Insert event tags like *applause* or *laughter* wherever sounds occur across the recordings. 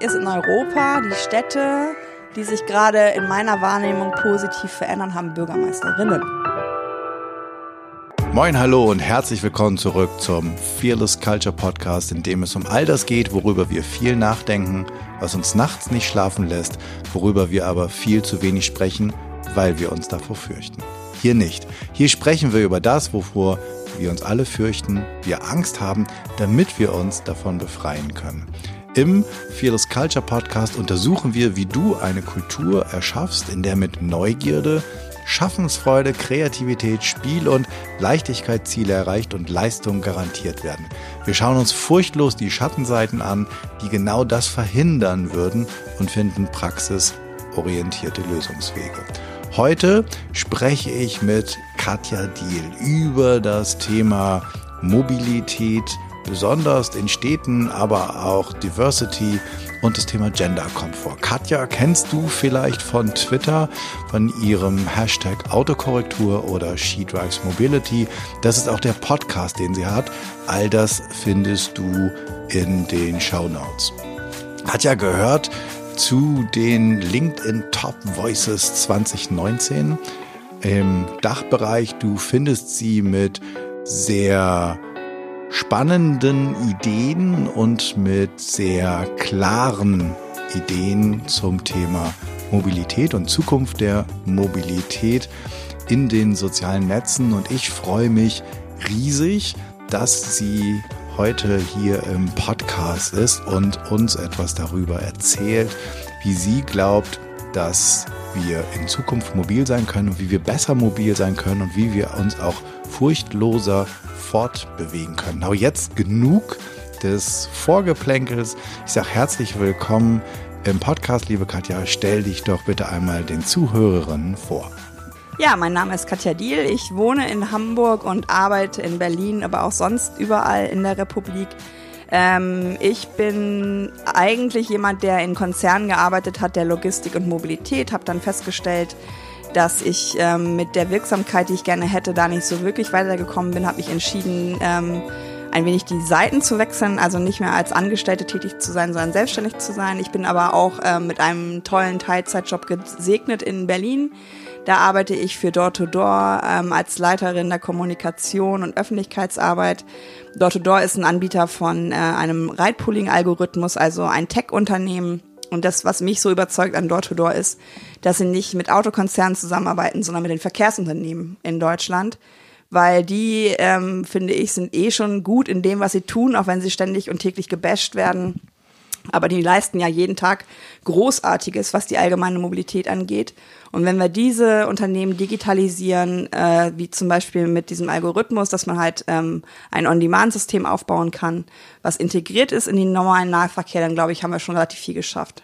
ist in Europa die Städte, die sich gerade in meiner Wahrnehmung positiv verändern, haben Bürgermeisterinnen. Moin, hallo und herzlich willkommen zurück zum Fearless Culture Podcast, in dem es um all das geht, worüber wir viel nachdenken, was uns nachts nicht schlafen lässt, worüber wir aber viel zu wenig sprechen, weil wir uns davor fürchten. Hier nicht. Hier sprechen wir über das, wovor wir uns alle fürchten, wir Angst haben, damit wir uns davon befreien können. Im Fearless Culture Podcast untersuchen wir, wie du eine Kultur erschaffst, in der mit Neugierde, Schaffensfreude, Kreativität, Spiel und Leichtigkeit Ziele erreicht und Leistungen garantiert werden. Wir schauen uns furchtlos die Schattenseiten an, die genau das verhindern würden und finden praxisorientierte Lösungswege. Heute spreche ich mit Katja Diel über das Thema Mobilität, besonders in Städten, aber auch Diversity und das Thema Gender kommt vor. Katja kennst du vielleicht von Twitter, von ihrem Hashtag Autokorrektur oder She Drives Mobility. Das ist auch der Podcast, den sie hat. All das findest du in den Show Notes. Katja gehört zu den LinkedIn Top Voices 2019 im Dachbereich. Du findest sie mit sehr spannenden Ideen und mit sehr klaren Ideen zum Thema Mobilität und Zukunft der Mobilität in den sozialen Netzen. Und ich freue mich riesig, dass sie heute hier im Podcast ist und uns etwas darüber erzählt, wie sie glaubt, dass wir in Zukunft mobil sein können und wie wir besser mobil sein können und wie wir uns auch furchtloser fortbewegen können. Aber jetzt genug des Vorgeplänkels. Ich sage herzlich willkommen im Podcast, liebe Katja. Stell dich doch bitte einmal den Zuhörerinnen vor. Ja, mein Name ist Katja Diel. Ich wohne in Hamburg und arbeite in Berlin, aber auch sonst überall in der Republik. Ähm, ich bin eigentlich jemand, der in Konzernen gearbeitet hat, der Logistik und Mobilität, habe dann festgestellt, dass ich ähm, mit der Wirksamkeit, die ich gerne hätte, da nicht so wirklich weitergekommen bin, habe ich entschieden, ähm, ein wenig die Seiten zu wechseln, also nicht mehr als Angestellte tätig zu sein, sondern selbstständig zu sein. Ich bin aber auch ähm, mit einem tollen Teilzeitjob gesegnet in Berlin. Da arbeite ich für Door-to-Door ähm, als Leiterin der Kommunikation und Öffentlichkeitsarbeit. Door-to-Door ist ein Anbieter von äh, einem Ride-Pooling-Algorithmus, also ein Tech-Unternehmen, und das, was mich so überzeugt an Door-to-Door ist, dass sie nicht mit Autokonzernen zusammenarbeiten, sondern mit den Verkehrsunternehmen in Deutschland. Weil die, ähm, finde ich, sind eh schon gut in dem, was sie tun, auch wenn sie ständig und täglich gebasht werden. Aber die leisten ja jeden Tag Großartiges, was die allgemeine Mobilität angeht. Und wenn wir diese Unternehmen digitalisieren, äh, wie zum Beispiel mit diesem Algorithmus, dass man halt ähm, ein On-Demand-System aufbauen kann, was integriert ist in den normalen Nahverkehr, dann glaube ich, haben wir schon relativ viel geschafft.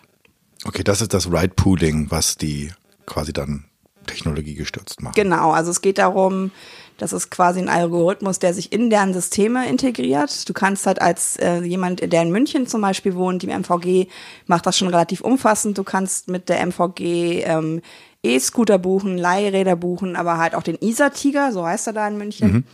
Okay, das ist das Ride-Pooling, was die quasi dann technologiegestützt machen. Genau, also es geht darum, das ist quasi ein Algorithmus, der sich in deren Systeme integriert. Du kannst halt als äh, jemand, der in München zum Beispiel wohnt, die MVG macht das schon relativ umfassend. Du kannst mit der MVG ähm, E-Scooter buchen, Leihräder buchen, aber halt auch den Isar-Tiger, so heißt er da in München. Mhm.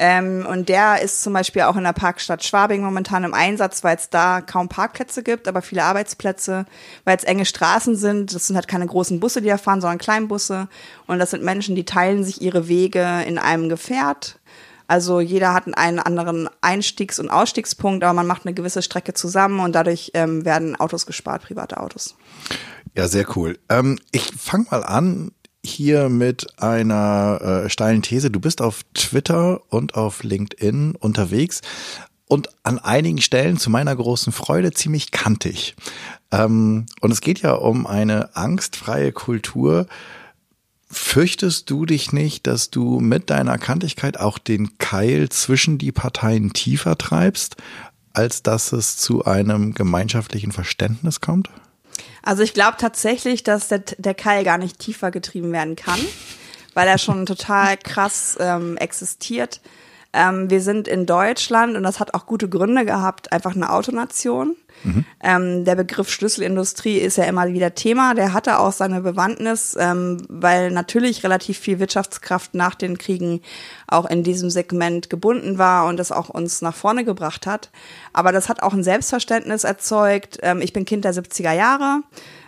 Ähm, und der ist zum Beispiel auch in der Parkstadt Schwabing momentan im Einsatz, weil es da kaum Parkplätze gibt, aber viele Arbeitsplätze, weil es enge Straßen sind. Das sind halt keine großen Busse, die da fahren, sondern Kleinbusse. Und das sind Menschen, die teilen sich ihre Wege in einem Gefährt. Also jeder hat einen anderen Einstiegs- und Ausstiegspunkt, aber man macht eine gewisse Strecke zusammen und dadurch ähm, werden Autos gespart, private Autos. Ja, sehr cool. Ähm, ich fange mal an hier mit einer äh, steilen These. Du bist auf Twitter und auf LinkedIn unterwegs und an einigen Stellen zu meiner großen Freude ziemlich kantig. Ähm, und es geht ja um eine angstfreie Kultur. Fürchtest du dich nicht, dass du mit deiner Kantigkeit auch den Keil zwischen die Parteien tiefer treibst, als dass es zu einem gemeinschaftlichen Verständnis kommt? Also ich glaube tatsächlich, dass der, der Keil gar nicht tiefer getrieben werden kann, weil er schon total krass ähm, existiert. Ähm, wir sind in Deutschland und das hat auch gute Gründe gehabt, einfach eine Autonation. Mhm. Ähm, der Begriff Schlüsselindustrie ist ja immer wieder Thema. Der hatte auch seine Bewandtnis, ähm, weil natürlich relativ viel Wirtschaftskraft nach den Kriegen auch in diesem Segment gebunden war und das auch uns nach vorne gebracht hat. Aber das hat auch ein Selbstverständnis erzeugt. Ähm, ich bin Kind der 70er Jahre.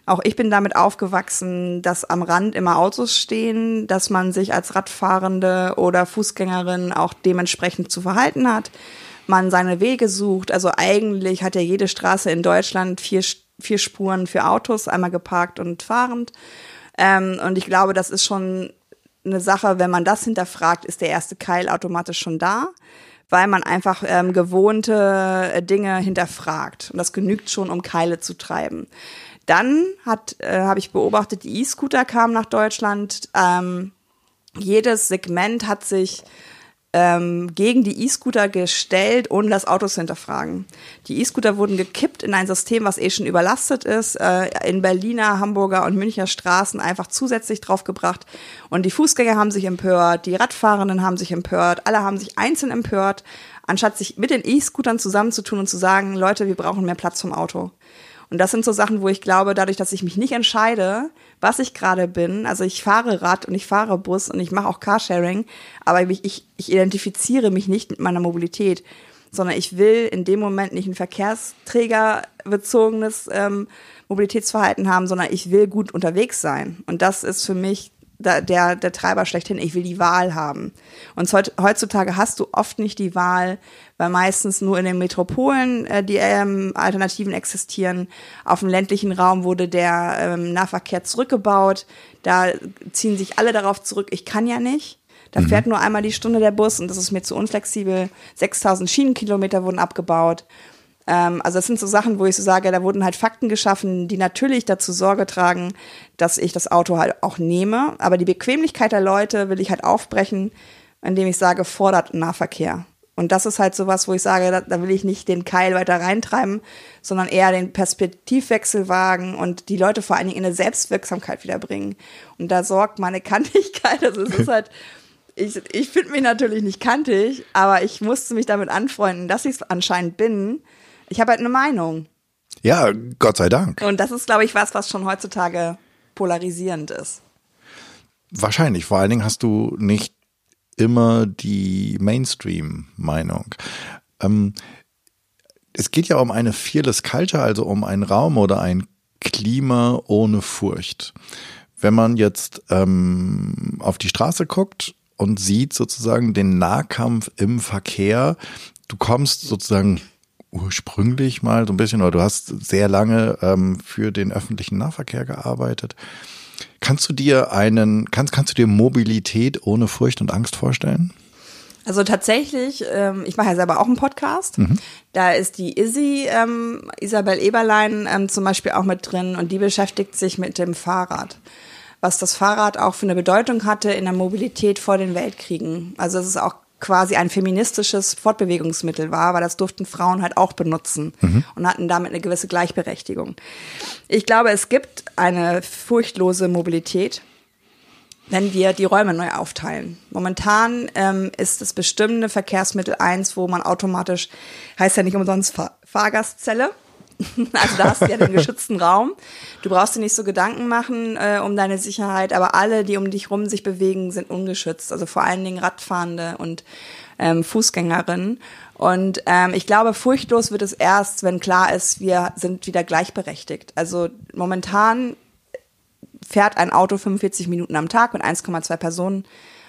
Auch ich bin damit aufgewachsen, dass am Rand immer Autos stehen, dass man sich als Radfahrende oder Fußgängerin auch dementsprechend zu verhalten hat. Man seine Wege sucht. Also eigentlich hat ja jede Straße in Deutschland vier, vier Spuren für Autos, einmal geparkt und fahrend. Ähm, und ich glaube, das ist schon eine Sache, wenn man das hinterfragt, ist der erste Keil automatisch schon da weil man einfach ähm, gewohnte Dinge hinterfragt. Und das genügt schon, um Keile zu treiben. Dann hat, äh, habe ich beobachtet, die E-Scooter kamen nach Deutschland. Ähm, jedes Segment hat sich ähm, gegen die E-Scooter gestellt, ohne das Auto zu hinterfragen. Die E-Scooter wurden gekippt in ein System, was eh schon überlastet ist, äh, in Berliner, Hamburger und Münchner Straßen einfach zusätzlich draufgebracht. Und die Fußgänger haben sich empört, die Radfahrenden haben sich empört, alle haben sich einzeln empört, anstatt sich mit den E-Scootern zusammenzutun und zu sagen, Leute, wir brauchen mehr Platz vom Auto. Und das sind so Sachen, wo ich glaube, dadurch, dass ich mich nicht entscheide, was ich gerade bin, also ich fahre Rad und ich fahre Bus und ich mache auch Carsharing, aber ich, ich, ich identifiziere mich nicht mit meiner Mobilität, sondern ich will in dem Moment nicht ein verkehrsträgerbezogenes ähm, Mobilitätsverhalten haben, sondern ich will gut unterwegs sein. Und das ist für mich der, der, Treiber schlechthin. Ich will die Wahl haben. Und heutzutage hast du oft nicht die Wahl, weil meistens nur in den Metropolen äh, die ähm, Alternativen existieren. Auf dem ländlichen Raum wurde der ähm, Nahverkehr zurückgebaut. Da ziehen sich alle darauf zurück, ich kann ja nicht. Da mhm. fährt nur einmal die Stunde der Bus und das ist mir zu unflexibel. 6000 Schienenkilometer wurden abgebaut. Ähm, also das sind so Sachen, wo ich so sage, da wurden halt Fakten geschaffen, die natürlich dazu Sorge tragen, dass ich das Auto halt auch nehme. Aber die Bequemlichkeit der Leute will ich halt aufbrechen, indem ich sage, fordert Nahverkehr. Und das ist halt sowas, wo ich sage, da, da, will ich nicht den Keil weiter reintreiben, sondern eher den Perspektivwechsel wagen und die Leute vor allen Dingen in eine Selbstwirksamkeit wiederbringen. Und da sorgt meine *laughs* Kantigkeit. Also es ist halt, ich, ich finde mich natürlich nicht kantig, aber ich musste mich damit anfreunden, dass ich es anscheinend bin, ich habe halt eine Meinung. Ja, Gott sei Dank. Und das ist, glaube ich, was, was schon heutzutage polarisierend ist. Wahrscheinlich. Vor allen Dingen hast du nicht immer die Mainstream-Meinung. Ähm, es geht ja um eine Fearless Culture, also um einen Raum oder ein Klima ohne Furcht. Wenn man jetzt ähm, auf die Straße guckt und sieht sozusagen den Nahkampf im Verkehr, du kommst sozusagen ursprünglich mal so ein bisschen, oder du hast sehr lange ähm, für den öffentlichen Nahverkehr gearbeitet. Kannst du dir einen, kannst, kannst du dir Mobilität ohne Furcht und Angst vorstellen? Also tatsächlich, ähm, ich mache ja selber auch einen Podcast. Mhm. Da ist die Izzy, ähm, Isabel Eberlein ähm, zum Beispiel auch mit drin und die beschäftigt sich mit dem Fahrrad. Was das Fahrrad auch für eine Bedeutung hatte in der Mobilität vor den Weltkriegen. Also es ist auch quasi ein feministisches Fortbewegungsmittel war, weil das durften Frauen halt auch benutzen mhm. und hatten damit eine gewisse Gleichberechtigung. Ich glaube, es gibt eine furchtlose Mobilität, wenn wir die Räume neu aufteilen. Momentan ähm, ist das bestimmte Verkehrsmittel eins, wo man automatisch, heißt ja nicht umsonst Fahr Fahrgastzelle, *laughs* Also da hast du ja den geschützten Raum. Du brauchst dir nicht so Gedanken machen äh, um deine Sicherheit, aber alle, die um dich rum sich bewegen, sind ungeschützt. Also vor allen Dingen Radfahrende und ähm, Fußgängerinnen. Und ähm, ich glaube, furchtlos wird es erst, wenn klar ist, wir sind wieder gleichberechtigt. Also momentan fährt ein Auto 45 Minuten am Tag mit 1,2 Personen.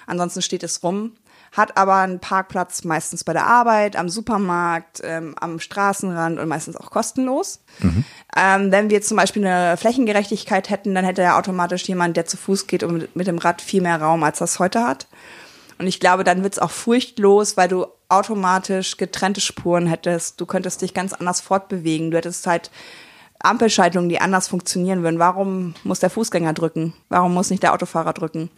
Ansonsten steht es rum hat aber einen Parkplatz meistens bei der Arbeit, am Supermarkt, ähm, am Straßenrand und meistens auch kostenlos. Mhm. Ähm, wenn wir zum Beispiel eine Flächengerechtigkeit hätten, dann hätte ja automatisch jemand, der zu Fuß geht und mit dem Rad viel mehr Raum, als das heute hat. Und ich glaube, dann wird's auch furchtlos, weil du automatisch getrennte Spuren hättest. Du könntest dich ganz anders fortbewegen. Du hättest halt Ampelschaltungen, die anders funktionieren würden. Warum muss der Fußgänger drücken? Warum muss nicht der Autofahrer drücken?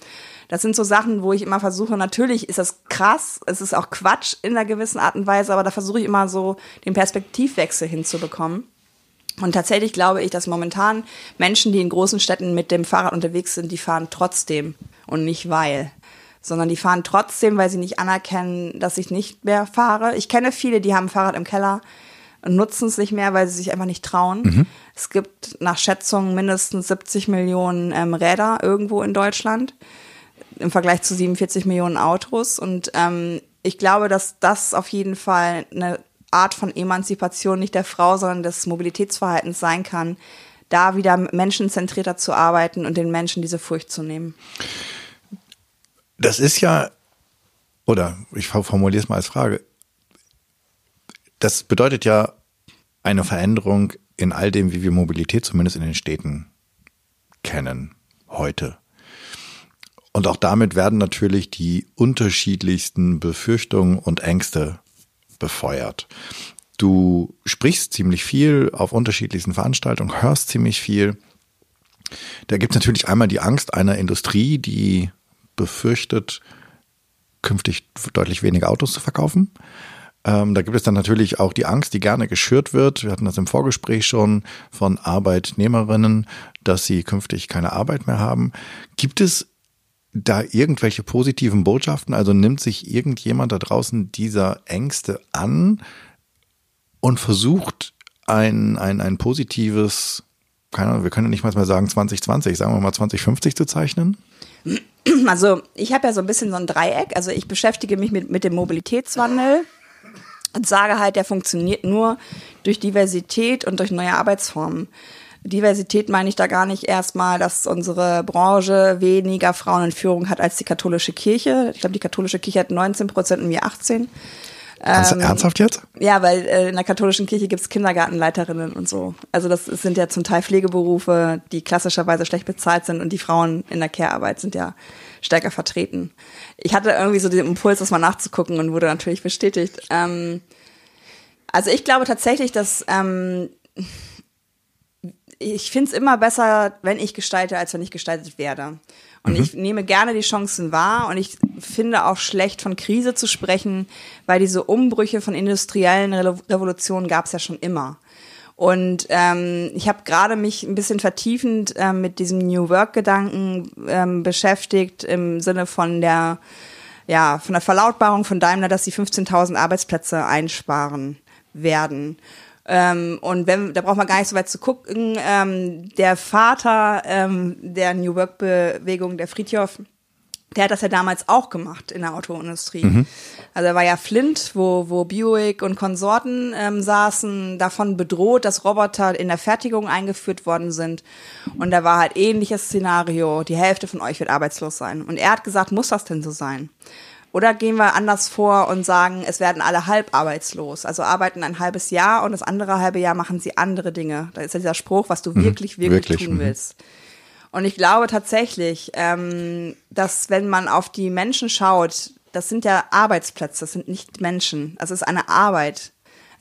Das sind so Sachen, wo ich immer versuche, natürlich ist das krass, es ist auch Quatsch in einer gewissen Art und Weise, aber da versuche ich immer so den Perspektivwechsel hinzubekommen. Und tatsächlich glaube ich, dass momentan Menschen, die in großen Städten mit dem Fahrrad unterwegs sind, die fahren trotzdem und nicht weil sondern die fahren trotzdem, weil sie nicht anerkennen, dass ich nicht mehr fahre. Ich kenne viele, die haben ein Fahrrad im Keller und nutzen es nicht mehr, weil sie sich einfach nicht trauen. Mhm. Es gibt nach Schätzungen mindestens 70 Millionen ähm, Räder irgendwo in Deutschland im Vergleich zu 47 Millionen Autos. Und ähm, ich glaube, dass das auf jeden Fall eine Art von Emanzipation nicht der Frau, sondern des Mobilitätsverhaltens sein kann, da wieder menschenzentrierter zu arbeiten und den Menschen diese Furcht zu nehmen. Das ist ja, oder ich formuliere es mal als Frage, das bedeutet ja eine Veränderung in all dem, wie wir Mobilität zumindest in den Städten kennen heute. Und auch damit werden natürlich die unterschiedlichsten Befürchtungen und Ängste befeuert. Du sprichst ziemlich viel auf unterschiedlichsten Veranstaltungen, hörst ziemlich viel. Da gibt es natürlich einmal die Angst einer Industrie, die befürchtet, künftig deutlich weniger Autos zu verkaufen. Ähm, da gibt es dann natürlich auch die Angst, die gerne geschürt wird. Wir hatten das im Vorgespräch schon von Arbeitnehmerinnen, dass sie künftig keine Arbeit mehr haben. Gibt es da irgendwelche positiven Botschaften? Also nimmt sich irgendjemand da draußen dieser Ängste an und versucht ein, ein, ein positives, keine Ahnung, wir können nicht mal sagen 2020, sagen wir mal 2050 zu zeichnen? *clears throat* Also ich habe ja so ein bisschen so ein Dreieck. Also ich beschäftige mich mit, mit dem Mobilitätswandel und sage halt, der funktioniert nur durch Diversität und durch neue Arbeitsformen. Diversität meine ich da gar nicht erstmal, dass unsere Branche weniger Frauen in Führung hat als die katholische Kirche. Ich glaube, die katholische Kirche hat 19 Prozent und wir 18. Ähm, ernsthaft jetzt? Ja, weil äh, in der katholischen Kirche gibt's Kindergartenleiterinnen und so. Also das sind ja zum Teil Pflegeberufe, die klassischerweise schlecht bezahlt sind und die Frauen in der Care-Arbeit sind ja stärker vertreten. Ich hatte irgendwie so den Impuls, das mal nachzugucken und wurde natürlich bestätigt. Ähm, also ich glaube tatsächlich, dass ähm, ich finde es immer besser, wenn ich gestalte, als wenn ich gestaltet werde. Und mhm. ich nehme gerne die Chancen wahr und ich finde auch schlecht, von Krise zu sprechen, weil diese Umbrüche von industriellen Revolutionen gab es ja schon immer. Und ähm, ich habe gerade mich ein bisschen vertiefend ähm, mit diesem New Work-Gedanken ähm, beschäftigt im Sinne von der ja von der Verlautbarung von Daimler, dass sie 15.000 Arbeitsplätze einsparen werden. Ähm, und wenn, da braucht man gar nicht so weit zu gucken. Ähm, der Vater ähm, der New Work-Bewegung, der Friedhoff, der hat das ja damals auch gemacht in der Autoindustrie. Mhm. Also er war ja Flint, wo, wo Buick und Konsorten ähm, saßen, davon bedroht, dass Roboter in der Fertigung eingeführt worden sind. Und da war halt ähnliches Szenario. Die Hälfte von euch wird arbeitslos sein. Und er hat gesagt, muss das denn so sein? Oder gehen wir anders vor und sagen, es werden alle halb arbeitslos, also arbeiten ein halbes Jahr und das andere halbe Jahr machen sie andere Dinge. Da ist ja dieser Spruch, was du mhm, wirklich, wirklich, wirklich tun mhm. willst. Und ich glaube tatsächlich, ähm, dass wenn man auf die Menschen schaut, das sind ja Arbeitsplätze, das sind nicht Menschen. Es ist eine Arbeit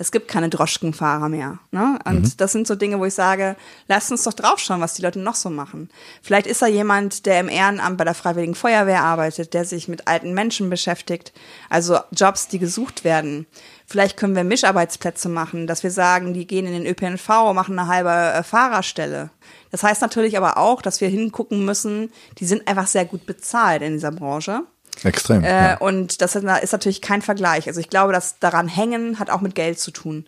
es gibt keine Droschkenfahrer mehr. Ne? Und mhm. das sind so Dinge, wo ich sage, lasst uns doch draufschauen, was die Leute noch so machen. Vielleicht ist da jemand, der im Ehrenamt bei der Freiwilligen Feuerwehr arbeitet, der sich mit alten Menschen beschäftigt, also Jobs, die gesucht werden. Vielleicht können wir Mischarbeitsplätze machen, dass wir sagen, die gehen in den ÖPNV, machen eine halbe äh, Fahrerstelle. Das heißt natürlich aber auch, dass wir hingucken müssen, die sind einfach sehr gut bezahlt in dieser Branche. Extrem. Äh, ja. Und das ist natürlich kein Vergleich. Also ich glaube, dass daran hängen hat auch mit Geld zu tun.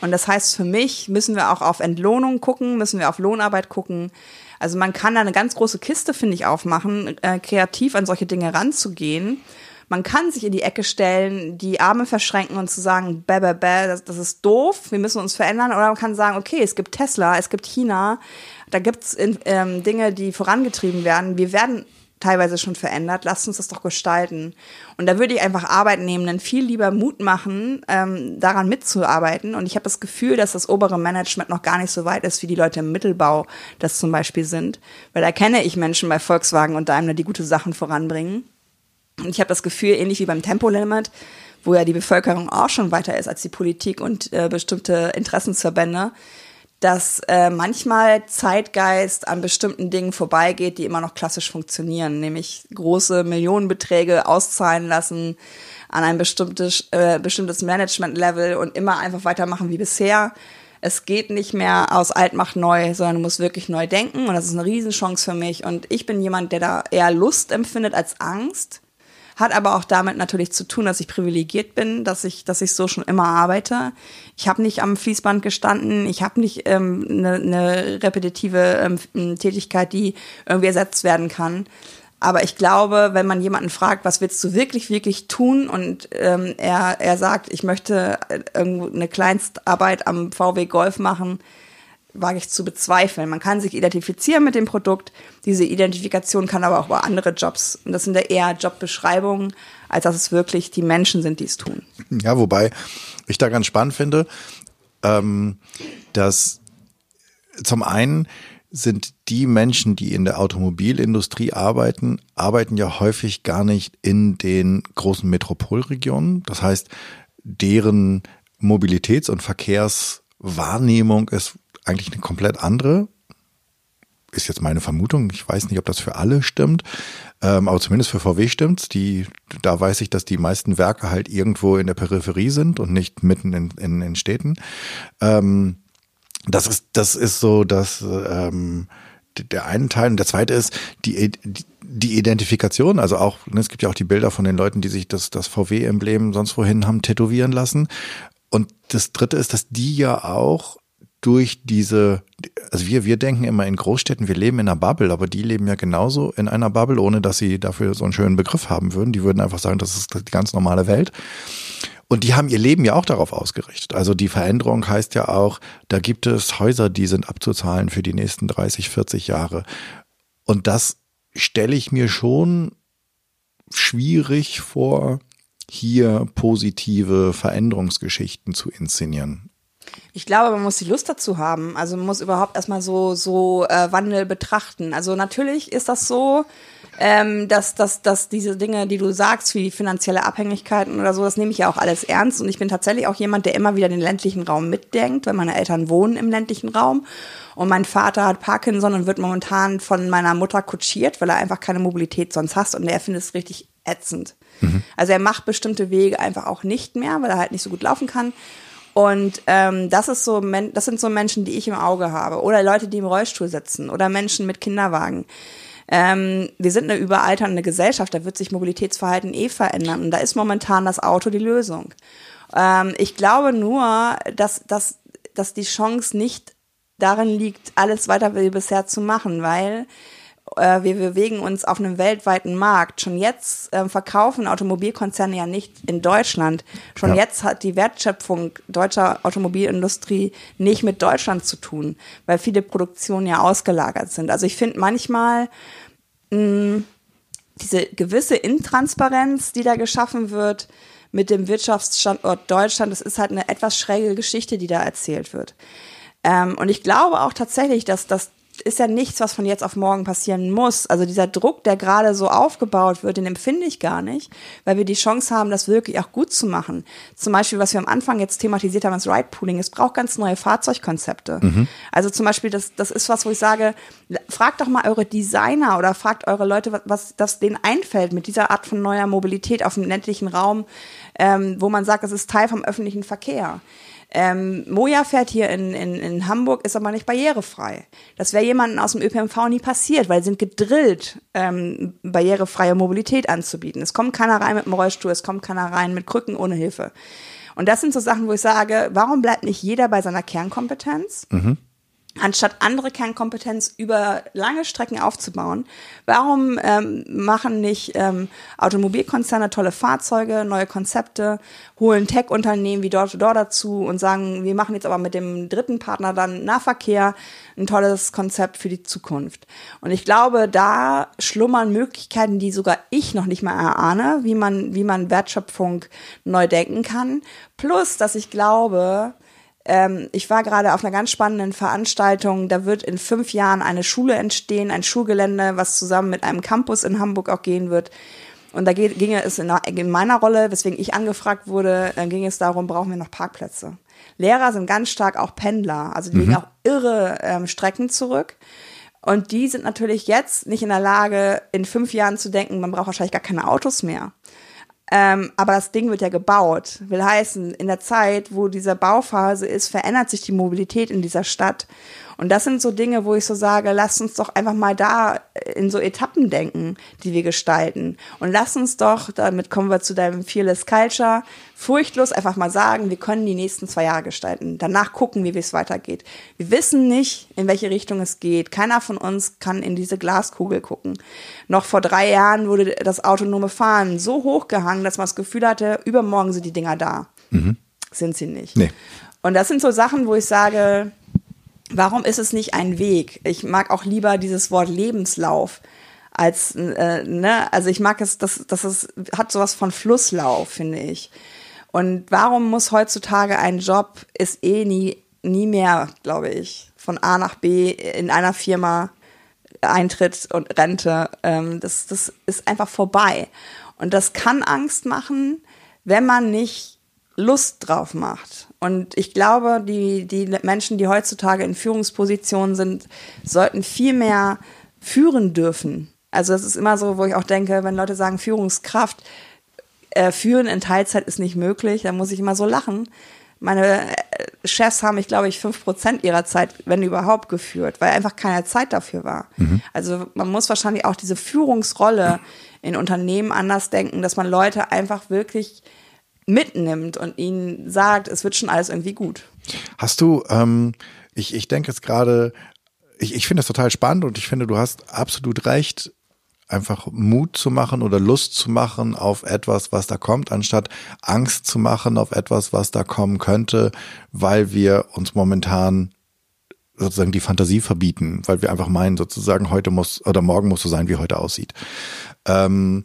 Und das heißt, für mich müssen wir auch auf Entlohnung gucken, müssen wir auf Lohnarbeit gucken. Also man kann da eine ganz große Kiste, finde ich, aufmachen, äh, kreativ an solche Dinge ranzugehen. Man kann sich in die Ecke stellen, die Arme verschränken und zu sagen, bäh, bäh, bäh, das, das ist doof, wir müssen uns verändern. Oder man kann sagen, okay, es gibt Tesla, es gibt China, da gibt's ähm, Dinge, die vorangetrieben werden. Wir werden teilweise schon verändert. Lasst uns das doch gestalten. Und da würde ich einfach Arbeitnehmenden viel lieber Mut machen, ähm, daran mitzuarbeiten. Und ich habe das Gefühl, dass das obere Management noch gar nicht so weit ist, wie die Leute im Mittelbau das zum Beispiel sind. Weil da kenne ich Menschen bei Volkswagen und Daimler, die gute Sachen voranbringen. Und ich habe das Gefühl, ähnlich wie beim Tempolimit, wo ja die Bevölkerung auch schon weiter ist als die Politik und äh, bestimmte Interessensverbände, dass äh, manchmal Zeitgeist an bestimmten Dingen vorbeigeht, die immer noch klassisch funktionieren, nämlich große Millionenbeträge auszahlen lassen an ein bestimmtes, äh, bestimmtes Management-Level und immer einfach weitermachen wie bisher. Es geht nicht mehr aus alt macht neu, sondern du musst wirklich neu denken und das ist eine Riesenchance für mich. Und ich bin jemand, der da eher Lust empfindet als Angst Hat aber auch damit natürlich zu tun, dass ich privilegiert bin, dass ich, dass ich so schon immer arbeite. Ich habe nicht am Fließband gestanden, ich habe nicht eine ähm, ne, ne repetitive ähm, Tätigkeit, die irgendwie ersetzt werden kann. Aber ich glaube, wenn man jemanden fragt, was willst du wirklich, wirklich tun und ähm, er, er sagt, ich möchte äh, irgendwo eine Kleinstarbeit am VW Golf machen, wage ich zu bezweifeln. Man kann sich identifizieren mit dem Produkt. Diese Identifikation kann aber auch über andere Jobs. Und das sind ja eher Jobbeschreibungen, als dass es wirklich die Menschen sind, die es tun. Ja, wobei ich da ganz spannend finde, ähm, dass zum einen sind die Menschen, die in der Automobilindustrie arbeiten, arbeiten ja häufig gar nicht in den großen Metropolregionen. Das heißt, deren Mobilitäts- und Verkehrswahrnehmung ist eigentlich eine komplett andere. Ist jetzt meine Vermutung. Ich weiß nicht, ob das für alle stimmt. Ähm, aber zumindest für VW stimmt's. Die, da weiß ich, dass die meisten Werke halt irgendwo in der Peripherie sind und nicht mitten in, in, in Städten. Ähm, das ist, das ist so, dass ähm, der eine Teil und der zweite ist die, die Identifikation. Also auch, ne, es gibt ja auch die Bilder von den Leuten, die sich das, das VW-Emblem sonst wohin haben tätowieren lassen. Und das dritte ist, dass die ja auch durch diese, also wir, wir denken immer in Großstädten, wir leben in einer Bubble, aber die leben ja genauso in einer Bubble, ohne dass sie dafür so einen schönen Begriff haben würden. Die würden einfach sagen, das ist die ganz normale Welt. Und die haben ihr Leben ja auch darauf ausgerichtet. Also die Veränderung heißt ja auch, da gibt es Häuser, die sind abzuzahlen für die nächsten 30, 40 Jahre. Und das stelle ich mir schon schwierig vor, hier positive Veränderungsgeschichten zu inszenieren. Ich glaube, man muss die Lust dazu haben. Also man muss überhaupt erstmal so, so äh, Wandel betrachten. Also natürlich ist das so, ähm, dass, dass, dass diese Dinge, die du sagst, wie finanzielle Abhängigkeiten oder so, das nehme ich ja auch alles ernst. Und ich bin tatsächlich auch jemand, der immer wieder den ländlichen Raum mitdenkt, weil meine Eltern wohnen im ländlichen Raum. Und mein Vater hat Parkinson und wird momentan von meiner Mutter kutschiert, weil er einfach keine Mobilität sonst hat. Und er findet es richtig ätzend. Mhm. Also er macht bestimmte Wege einfach auch nicht mehr, weil er halt nicht so gut laufen kann. Und ähm, das ist so, das sind so Menschen, die ich im Auge habe. Oder Leute, die im Rollstuhl sitzen oder Menschen mit Kinderwagen. Ähm, wir sind eine überalternde Gesellschaft, da wird sich Mobilitätsverhalten eh verändern. Und da ist momentan das Auto die Lösung. Ähm, ich glaube nur, dass, dass, dass die Chance nicht darin liegt, alles weiter wie bisher zu machen, weil äh, wir bewegen uns auf einem weltweiten Markt. Schon jetzt äh, verkaufen Automobilkonzerne ja nicht in Deutschland. Schon ja. jetzt hat die Wertschöpfung deutscher Automobilindustrie nicht mit Deutschland zu tun, weil viele Produktionen ja ausgelagert sind. Also ich finde manchmal mh, mm, diese gewisse Intransparenz, die da geschaffen wird, mit dem Wirtschaftsstandort Deutschland, das ist halt eine etwas schräge Geschichte, die da erzählt wird. Ähm, und ich glaube auch tatsächlich, dass, dass ist ja nichts, was von jetzt auf morgen passieren muss. Also dieser Druck, der gerade so aufgebaut wird, den empfinde ich gar nicht, weil wir die Chance haben, das wirklich auch gut zu machen. Zum Beispiel, was wir am Anfang jetzt thematisiert haben, das Ride-Pooling. Es braucht ganz neue Fahrzeugkonzepte. Mhm. Also zum Beispiel, das, das ist was, wo ich sage, fragt doch mal eure Designer oder fragt eure Leute, was, was das denen einfällt mit dieser Art von neuer Mobilität auf dem ländlichen Raum, ähm, wo man sagt, das ist Teil vom öffentlichen Verkehr. Ähm, Moja fährt hier in, in, in Hamburg, ist aber nicht barrierefrei. Das wäre jemandem aus dem ÖPNV nie passiert, weil sie sind gedrillt, ähm, barrierefreie Mobilität anzubieten. Es kommt keiner rein mit dem Rollstuhl, es kommt keiner rein mit Krücken ohne Hilfe. Und das sind so Sachen, wo ich sage, warum bleibt nicht jeder bei seiner Kernkompetenz? Mhm anstatt andere Kernkompetenz über lange Strecken aufzubauen. Warum ähm, machen nicht ähm, Automobilkonzerne tolle Fahrzeuge, neue Konzepte, holen Tech-Unternehmen wie Door-to-Door dazu und sagen, wir machen jetzt aber mit dem dritten Partner dann Nahverkehr ein tolles Konzept für die Zukunft. Und ich glaube, da schlummern Möglichkeiten, die sogar ich noch nicht mal erahne, wie man, wie man Wertschöpfung neu denken kann. Plus, dass ich glaube, ähm, ich war gerade auf einer ganz spannenden Veranstaltung. Da wird in fünf Jahren eine Schule entstehen, ein Schulgelände, was zusammen mit einem Campus in Hamburg auch gehen wird. Und da ginge es in, in meiner Rolle, weswegen ich angefragt wurde, äh, ging es darum, brauchen wir noch Parkplätze. Lehrer sind ganz stark auch Pendler, also die mhm. legen auch irre ähm, Strecken zurück. Und die sind natürlich jetzt nicht in der Lage, in fünf Jahren zu denken, man braucht wahrscheinlich gar keine Autos mehr. Ähm, aber das Ding wird ja gebaut. Will heißen, in der Zeit, wo diese Bauphase ist, verändert sich die Mobilität in dieser Stadt. Und das sind so Dinge, wo ich so sage, lasst uns doch einfach mal da in so Etappen denken, die wir gestalten. Und lass uns doch, damit kommen wir zu deinem Fearless Culture, furchtlos einfach mal sagen, wir können die nächsten zwei Jahre gestalten. Danach gucken wir, wie es weitergeht. Wir wissen nicht, in welche Richtung es geht. Keiner von uns kann in diese Glaskugel gucken. Noch vor drei Jahren wurde das autonome Fahren so hochgehangen, dass man das Gefühl hatte, übermorgen sind die Dinger da. Mhm. Sind sie nicht. Nee. Und das sind so Sachen, wo ich sage, warum ist es nicht ein Weg? Ich mag auch lieber dieses Wort Lebenslauf als, äh, ne, also ich mag es, das, das ist, hat sowas von Flusslauf, finde ich. Und warum muss heutzutage ein Job, ist eh nie, nie mehr, glaube ich, von A nach B in einer Firma Eintritt und Rente, ähm, das, das ist einfach vorbei. Und das kann Angst machen, wenn man nicht Lust drauf macht. Und ich glaube, die, die Menschen, die heutzutage in Führungspositionen sind, sollten viel mehr führen dürfen. Also es ist immer so, wo ich auch denke, wenn Leute sagen Führungskraft, äh, führen in Teilzeit ist nicht möglich, dann muss ich immer so lachen. Meine äh, Chefs haben, ich glaube ich, fünf Prozent ihrer Zeit, wenn überhaupt, geführt, weil einfach keine Zeit dafür war. Mhm. Also man muss wahrscheinlich auch diese Führungsrolle in Unternehmen anders denken, dass man Leute einfach wirklich mitnimmt und ihnen sagt, es wird schon alles irgendwie gut. Hast du, ähm, ich, ich denke jetzt gerade, ich, ich finde das total spannend und ich finde, du hast absolut recht, einfach Mut zu machen oder Lust zu machen auf etwas, was da kommt, anstatt Angst zu machen auf etwas, was da kommen könnte, weil wir uns momentan sozusagen die Fantasie verbieten, weil wir einfach meinen, sozusagen heute muss oder morgen muss so sein, wie heute aussieht. Ähm,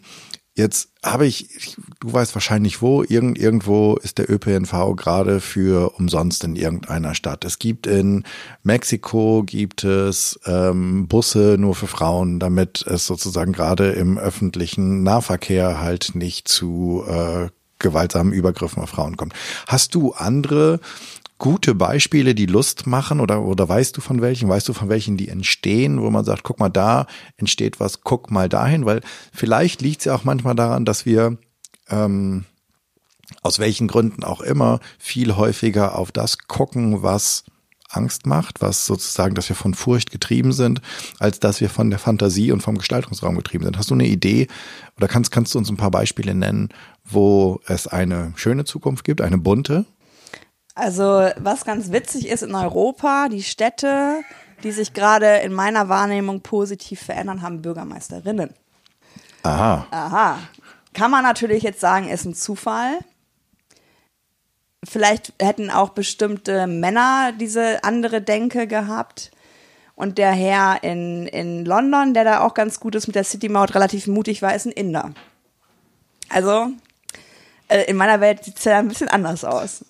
Jetzt habe ich, du weißt wahrscheinlich wo, irgend, irgendwo ist der ÖPNV gerade für umsonst in irgendeiner Stadt. Es gibt in Mexiko gibt es ähm, Busse nur für Frauen, damit es sozusagen gerade im öffentlichen Nahverkehr halt nicht zu äh, gewaltsamen Übergriffen auf Frauen kommt. Hast du andere gute Beispiele, die Lust machen oder, oder weißt du von welchen? Weißt du von welchen, die entstehen, wo man sagt, guck mal, da entsteht was, guck mal dahin, weil vielleicht liegt es ja auch manchmal daran, dass wir ähm, aus welchen Gründen auch immer viel häufiger auf das gucken, was Angst macht, was sozusagen, dass wir von Furcht getrieben sind, als dass wir von der Fantasie und vom Gestaltungsraum getrieben sind. Hast du eine Idee oder kannst, kannst du uns ein paar Beispiele nennen, wo es eine schöne Zukunft gibt, eine bunte also was ganz witzig ist in Europa, die Städte, die sich gerade in meiner Wahrnehmung positiv verändern, haben Bürgermeisterinnen. Aha. Aha. Kann man natürlich jetzt sagen, ist ein Zufall. Vielleicht hätten auch bestimmte Männer diese andere Denke gehabt. Und der Herr in, in London, der da auch ganz gut ist mit der City Maut, relativ mutig war, ist ein Inder. Also, äh, in meiner Welt sieht es ja ein bisschen anders aus.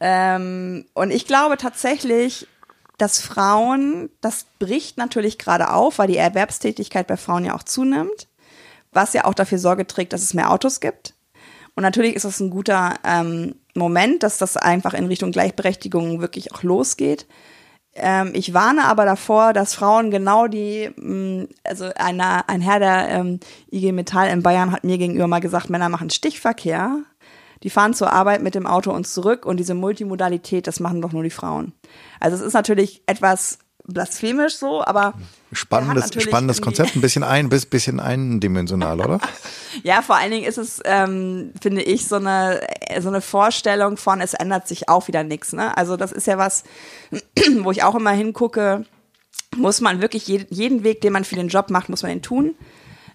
Ähm, und ich glaube tatsächlich, dass Frauen, das bricht natürlich gerade auf, weil die Erwerbstätigkeit bei Frauen ja auch zunimmt, was ja auch dafür Sorge trägt, dass es mehr Autos gibt. Und natürlich ist das ein guter ähm, Moment, dass das einfach in Richtung Gleichberechtigung wirklich auch losgeht. Ähm, ich warne aber davor, dass Frauen genau die, mh, mm, also einer, ein Herr der ähm, IG Metall in Bayern hat mir gegenüber mal gesagt, Männer machen Stichverkehr die fahren zur Arbeit mit dem Auto und zurück und diese Multimodalität, das machen doch nur die Frauen. Also es ist natürlich etwas blasphemisch so, aber spannendes, spannendes Konzept, ein bisschen ein, bis bisschen eindimensional, oder? *laughs* ja, vor allen Dingen ist es, ähm, finde ich, so eine so eine Vorstellung von, es ändert sich auch wieder nichts. Ne? Also das ist ja was, *clears throat* wo ich auch immer hingucke, muss man wirklich jeden, jeden Weg, den man für den Job macht, muss man den tun.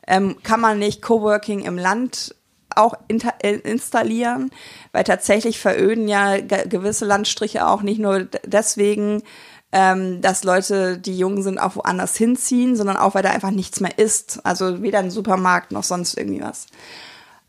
Ähm, kann man nicht Coworking im Land auch äh, installieren, weil tatsächlich veröden ja gewisse Landstriche auch nicht nur deswegen, ähm, dass Leute, die jung sind, auch woanders hinziehen, sondern auch, weil da einfach nichts mehr ist. Also weder ein Supermarkt noch sonst irgendwie was.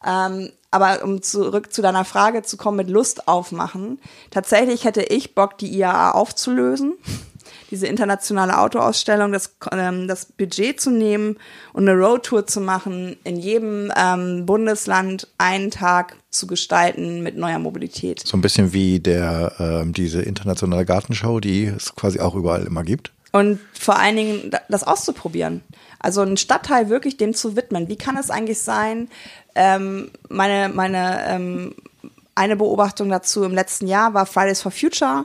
Ähm, aber um zurück zu deiner Frage zu kommen mit Lust aufmachen, tatsächlich hätte ich Bock, die IAA aufzulösen *laughs* diese internationale Autoausstellung, das, ähm, das Budget zu nehmen und eine Roadtour zu machen, in jedem ähm, Bundesland einen Tag zu gestalten mit neuer Mobilität. So ein bisschen wie der ähm, diese internationale Gartenschau, die es quasi auch überall immer gibt. Und vor allen Dingen das auszuprobieren. Also einen Stadtteil wirklich dem zu widmen. Wie kann es eigentlich sein? Ähm, meine meine ähm, eine Beobachtung dazu im letzten Jahr war Fridays for Future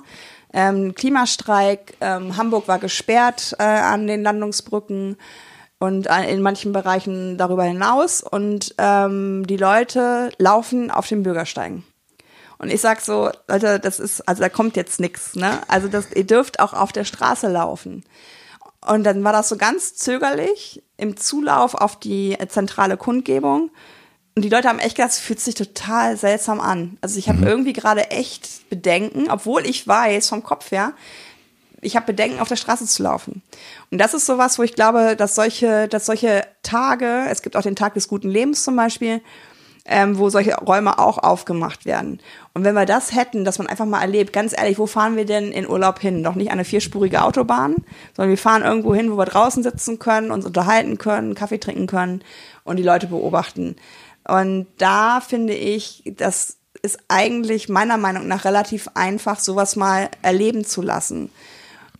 Ähm, Klimastreik, ähm, Hamburg war gesperrt äh, an den Landungsbrücken und äh, in manchen Bereichen darüber hinaus. Und ähm, die Leute laufen auf den Bürgersteigen. Und ich sag so, Leute, das ist, also da kommt jetzt nix, ne? Also das, ihr dürft auch auf der Straße laufen. Und dann war das so ganz zögerlich im Zulauf auf die zentrale Kundgebung. Und die Leute haben echt gedacht, es fühlt sich total seltsam an. Also ich habe mhm. irgendwie gerade echt Bedenken, obwohl ich weiß vom Kopf her, ich habe Bedenken, auf der Straße zu laufen. Und das ist sowas, wo ich glaube, dass solche, dass solche Tage, es gibt auch den Tag des guten Lebens zum Beispiel, ähm, wo solche Räume auch aufgemacht werden. Und wenn wir das hätten, dass man einfach mal erlebt, ganz ehrlich, wo fahren wir denn in Urlaub hin? Doch nicht eine vierspurige Autobahn, sondern wir fahren irgendwo hin, wo wir draußen sitzen können, uns unterhalten können, Kaffee trinken können und die Leute beobachten. Und da finde ich, das ist eigentlich meiner Meinung nach relativ einfach, sowas mal erleben zu lassen.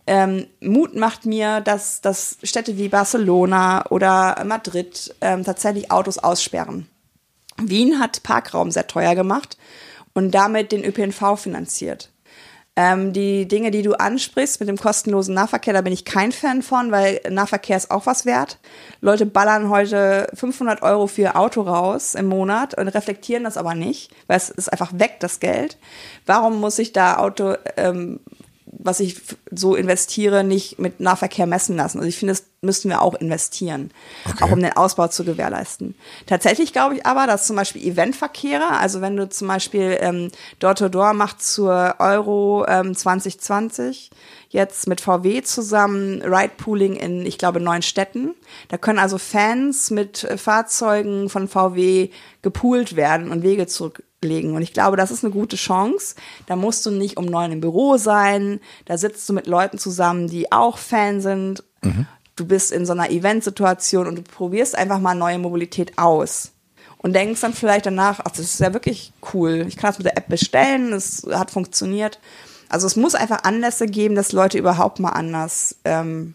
Ähm, Mut macht mir, dass, dass Städte wie Barcelona oder Madrid ähm, tatsächlich Autos aussperren. Wien hat Parkraum sehr teuer gemacht und damit den ÖPNV finanziert. Ähm, die Dinge, die du ansprichst mit dem kostenlosen Nahverkehr, da bin ich kein Fan von, weil Nahverkehr ist auch was wert. Leute ballern heute 500 Euro für ihr Auto raus im Monat und reflektieren das aber nicht, weil es ist einfach weg, das Geld. Warum muss ich da Auto, ähm, was ich so investiere, nicht mit Nahverkehr messen lassen. Also ich finde, das müssten wir auch investieren, okay. auch um den Ausbau zu gewährleisten. Tatsächlich glaube ich aber, dass zum Beispiel Eventverkehre, also wenn du zum Beispiel ähm, Door-to-Door macht zur Euro ähm, 2020, jetzt mit VW zusammen Ride-Pooling in, ich glaube, neun Städten. Da können also Fans mit Fahrzeugen von VW gepoolt werden und Wege zurück legen. Und ich glaube, das ist eine gute Chance. Da musst du nicht um neun im Büro sein. Da sitzt du mit Leuten zusammen, die auch Fan sind. Mhm. Du bist in so einer Eventsituation und du probierst einfach mal neue Mobilität aus. Und denkst dann vielleicht danach, ach, das ist ja wirklich cool. Ich kann das mit der App bestellen, es hat funktioniert. Also es muss einfach Anlässe geben, dass Leute überhaupt mal anders ähm,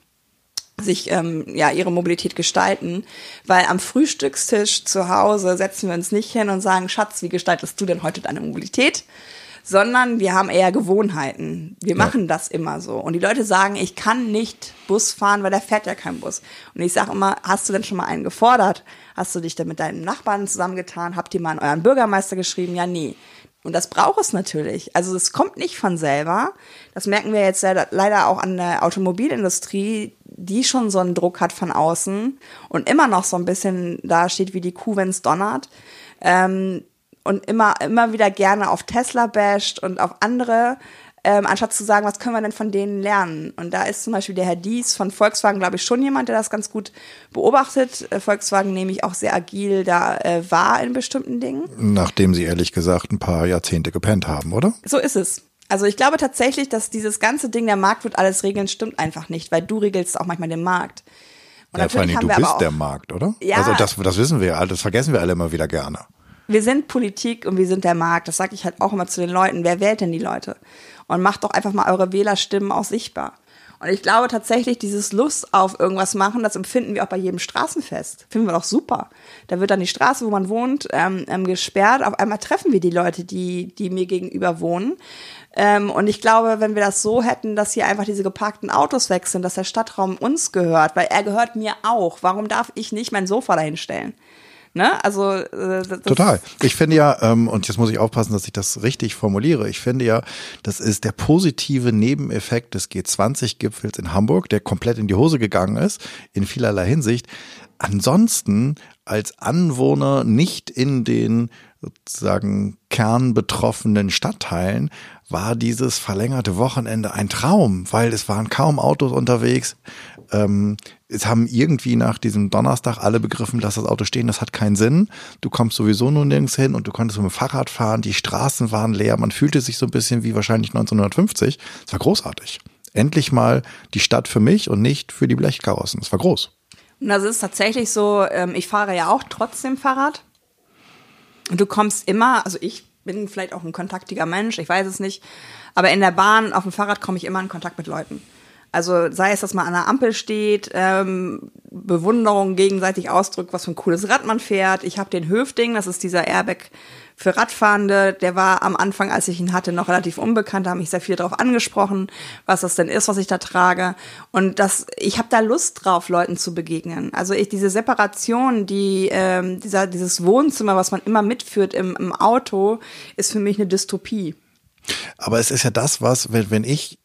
sich ähm, ja ihre Mobilität gestalten, weil am Frühstückstisch zu Hause setzen wir uns nicht hin und sagen, Schatz, wie gestaltest du denn heute deine Mobilität? Sondern wir haben eher Gewohnheiten. Wir ja. machen das immer so. Und die Leute sagen, ich kann nicht Bus fahren, weil da fährt ja kein Bus. Und ich sage immer, hast du denn schon mal einen gefordert? Hast du dich denn mit deinen Nachbarn zusammengetan? Habt ihr mal an euren Bürgermeister geschrieben? Ja, nee. Und das braucht es natürlich. Also es kommt nicht von selber. Das merken wir jetzt leider auch an der Automobilindustrie, die schon so einen Druck hat von außen und immer noch so ein bisschen da steht wie die Kuh, wenn's donnert. Ähm, und immer, immer wieder gerne auf Tesla basht und auf andere, ähm, anstatt zu sagen, was können wir denn von denen lernen? Und da ist zum Beispiel der Herr Dies von Volkswagen, glaube ich, schon jemand, der das ganz gut beobachtet. Äh, Volkswagen nämlich auch sehr agil da äh, war in bestimmten Dingen. Nachdem sie ehrlich gesagt ein paar Jahrzehnte gepennt haben, oder? So ist es. Also ich glaube tatsächlich, dass dieses ganze Ding, der Markt wird alles regeln, stimmt einfach nicht, weil du regelst auch manchmal den Markt. Und ja, vor allem, du bist der Markt, oder? Ja. Also das, das wissen wir ja, das vergessen wir alle immer wieder gerne. Wir sind Politik und wir sind der Markt. Das sage ich halt auch immer zu den Leuten. Wer wählt denn die Leute? Und macht doch einfach mal eure Wählerstimmen auch sichtbar. Und ich glaube tatsächlich, dieses Lust auf irgendwas machen, das empfinden wir auch bei jedem Straßenfest. Finden wir doch super. Da wird dann die Straße, wo man wohnt, ähm, ähm, gesperrt. Auf einmal treffen wir die Leute, die, die mir gegenüber wohnen. Ähm, und ich glaube, wenn wir das so hätten, dass hier einfach diese geparkten Autos wechseln, dass der Stadtraum uns gehört, weil er gehört mir auch. Warum darf ich nicht mein Sofa dahinstellen? Ne? Also äh, total. Ich finde ja, ähm, und jetzt muss ich aufpassen, dass ich das richtig formuliere. Ich finde ja, das ist der positive Nebeneffekt des G20-Gipfels in Hamburg, der komplett in die Hose gegangen ist, in vielerlei Hinsicht. Ansonsten als Anwohner nicht in den sozusagen kernbetroffenen Stadtteilen war dieses verlängerte Wochenende ein Traum, weil es waren kaum Autos unterwegs. Ähm, es haben irgendwie nach diesem Donnerstag alle begriffen, lass das Auto stehen, das hat keinen Sinn. Du kommst sowieso nur nirgends hin und du konntest mit dem Fahrrad fahren, die Straßen waren leer, man fühlte sich so ein bisschen wie wahrscheinlich 1950. Es war großartig. Endlich mal die Stadt für mich und nicht für die Blechkarossen. Es war groß. Und das ist tatsächlich so, ähm, ich fahre ja auch trotzdem Fahrrad. Und du kommst immer, also ich bin vielleicht auch ein kontaktiger Mensch, ich weiß es nicht, aber in der Bahn, auf dem Fahrrad komme ich immer in Kontakt mit Leuten. Also sei es, dass man an der Ampel steht, ähm, Bewunderung gegenseitig ausdrückt, was für ein cooles Rad man fährt. Ich habe den Höfding, das ist dieser Airbag für Radfahrende. Der war am Anfang, als ich ihn hatte, noch relativ unbekannt. Da haben mich sehr viele darauf angesprochen, was das denn ist, was ich da trage. Und das, ich habe da Lust drauf, Leuten zu begegnen. Also ich diese Separation, die ähm, dieser dieses Wohnzimmer, was man immer mitführt im, im Auto, ist für mich eine Dystopie. Aber es ist ja das, was, wenn, wenn ich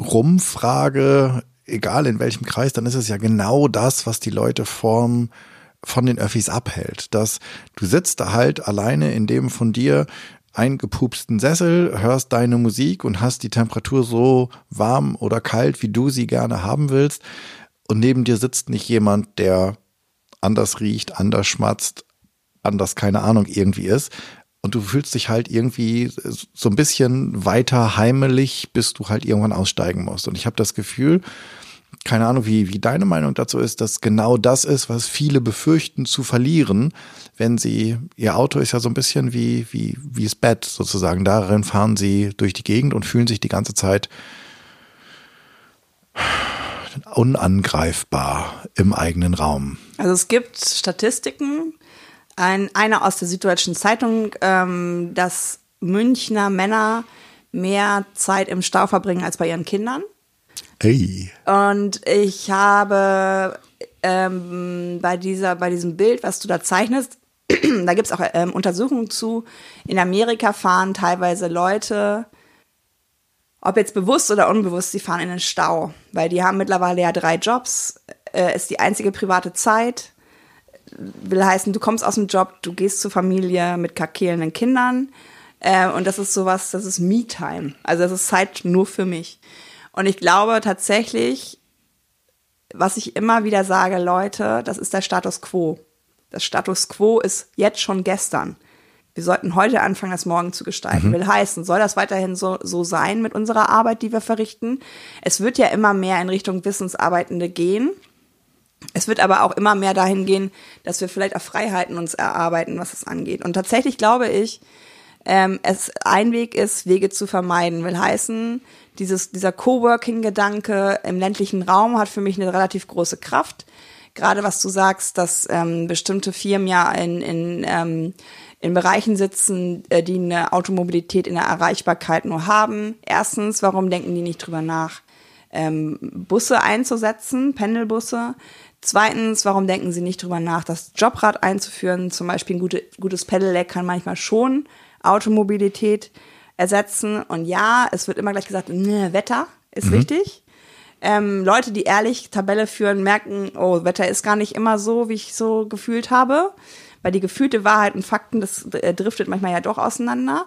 rumfrage, egal in welchem Kreis, dann ist es ja genau das, was die Leute vorm, von den Öffis abhält. Dass du sitzt da halt alleine in dem von dir eingepupsten Sessel, hörst deine Musik und hast die Temperatur so warm oder kalt, wie du sie gerne haben willst. Und neben dir sitzt nicht jemand, der anders riecht, anders schmatzt, anders keine Ahnung irgendwie ist, und du fühlst dich halt irgendwie so ein bisschen weiter heimelig, bis du halt irgendwann aussteigen musst. Und ich habe das Gefühl, keine Ahnung, wie, wie deine Meinung dazu ist, dass genau das ist, was viele befürchten zu verlieren, wenn sie, ihr Auto ist ja so ein bisschen wie, wie, wie das Bett sozusagen. Darin fahren sie durch die Gegend und fühlen sich die ganze Zeit unangreifbar im eigenen Raum. Also es gibt Statistiken, ein, einer aus der Süddeutschen Zeitung, ähm, dass Münchner Männer mehr Zeit im Stau verbringen als bei ihren Kindern. Hey. Und ich habe ähm, bei, dieser, bei diesem Bild, was du da zeichnest, *clears throat* da gibt es auch ähm, Untersuchungen zu. In Amerika fahren teilweise Leute, ob jetzt bewusst oder unbewusst, sie fahren in den Stau, weil die haben mittlerweile ja drei Jobs, äh, ist die einzige private Zeit will heißen, du kommst aus dem Job, du gehst zur Familie mit kakelnden Kindern. Äh, und das ist sowas, das ist Me-Time. Also das ist Zeit nur für mich. Und ich glaube tatsächlich, was ich immer wieder sage, Leute, das ist der Status quo. Das Status quo ist jetzt schon gestern. Wir sollten heute anfangen, das morgen zu gestalten. Mhm. Will heißen, soll das weiterhin so, so sein mit unserer Arbeit, die wir verrichten? Es wird ja immer mehr in Richtung Wissensarbeitende gehen. Es wird aber auch immer mehr dahin gehen, dass wir vielleicht auch Freiheiten uns erarbeiten, was es angeht. Und tatsächlich glaube ich, ähm, es ein Weg ist, Wege zu vermeiden. Will heißen, dieses, dieser Coworking-Gedanke im ländlichen Raum hat für mich eine relativ große Kraft. Gerade was du sagst, dass ähm, bestimmte Firmen ja in, in, ähm, in Bereichen sitzen, äh, die eine Automobilität in der Erreichbarkeit nur haben. Erstens, warum denken die nicht drüber nach, ähm, Busse einzusetzen, Pendelbusse? Zweitens, warum denken Sie nicht drüber nach, das Jobrad einzuführen? Zum Beispiel ein gute, gutes Pedelec kann manchmal schon Automobilität ersetzen. Und ja, es wird immer gleich gesagt, ne, Wetter ist mhm. wichtig. Ähm, Leute, die ehrlich Tabelle führen, merken, oh, Wetter ist gar nicht immer so, wie ich so gefühlt habe. Weil die gefühlte Wahrheit und Fakten, das äh, driftet manchmal ja doch auseinander.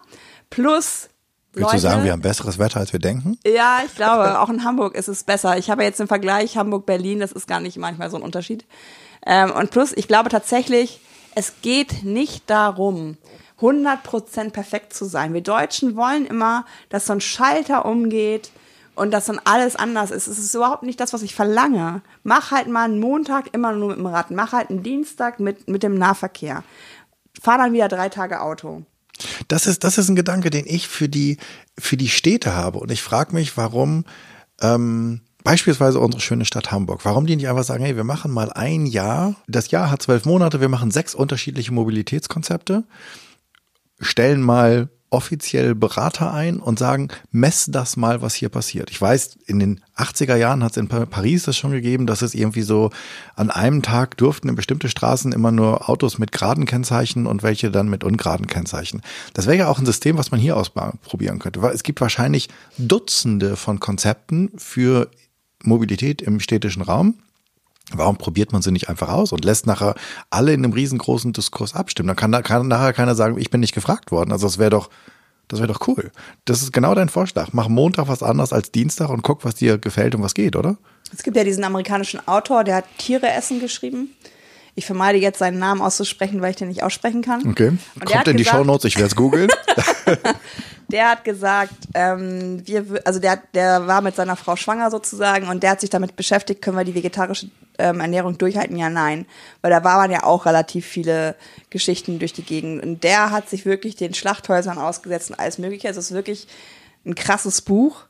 Plus, Willst Leute, du sagen, wir haben besseres Wetter, als wir denken? Ja, ich glaube, auch in Hamburg ist es besser. Ich habe jetzt den Vergleich Hamburg-Berlin, das ist gar nicht manchmal so ein Unterschied. Ähm, und plus, ich glaube tatsächlich, es geht nicht darum, 100% perfekt zu sein. Wir Deutschen wollen immer, dass so ein Schalter umgeht und dass dann alles anders ist. Es ist überhaupt nicht das, was ich verlange. Mach halt mal einen Montag immer nur mit dem Rad. Mach halt einen Dienstag mit, mit dem Nahverkehr. Fahr dann wieder drei Tage Auto. Das ist, das ist ein Gedanke, den ich für die, für die Städte habe. Und ich frage mich, warum ähm, beispielsweise unsere schöne Stadt Hamburg, warum die nicht einfach sagen, hey, wir machen mal ein Jahr, das Jahr hat zwölf Monate, wir machen sechs unterschiedliche Mobilitätskonzepte, stellen mal offiziell Berater ein und sagen, mess das mal, was hier passiert. Ich weiß, in den 80er Jahren hat es in Paris das schon gegeben, dass es irgendwie so an einem Tag durften in bestimmte Straßen immer nur Autos mit geraden Kennzeichen und welche dann mit ungeraden Kennzeichen. Das wäre ja auch ein System, was man hier ausprobieren könnte. Es gibt wahrscheinlich Dutzende von Konzepten für Mobilität im städtischen Raum. Warum probiert man sie nicht einfach aus und lässt nachher alle in einem riesengroßen Diskurs abstimmen? Dann kann, da, kann nachher keiner sagen, ich bin nicht gefragt worden. Also das wäre doch, das wäre doch cool. Das ist genau dein Vorschlag. Mach Montag was anderes als Dienstag und guck, was dir gefällt und was geht, oder? Es gibt ja diesen amerikanischen Autor, der hat Tiere essen geschrieben. Ich vermeide jetzt seinen Namen auszusprechen, weil ich den nicht aussprechen kann. Okay. Kommt in die Show Notes, ich werde es googeln. *laughs* der hat gesagt, ähm, wir, also der, der war mit seiner Frau schwanger sozusagen und der hat sich damit beschäftigt, können wir die vegetarische ähm, Ernährung durchhalten? Ja, nein. Weil da waren ja auch relativ viele Geschichten durch die Gegend. Und der hat sich wirklich den Schlachthäusern ausgesetzt und alles Mögliche. Also es ist wirklich ein krasses Buch.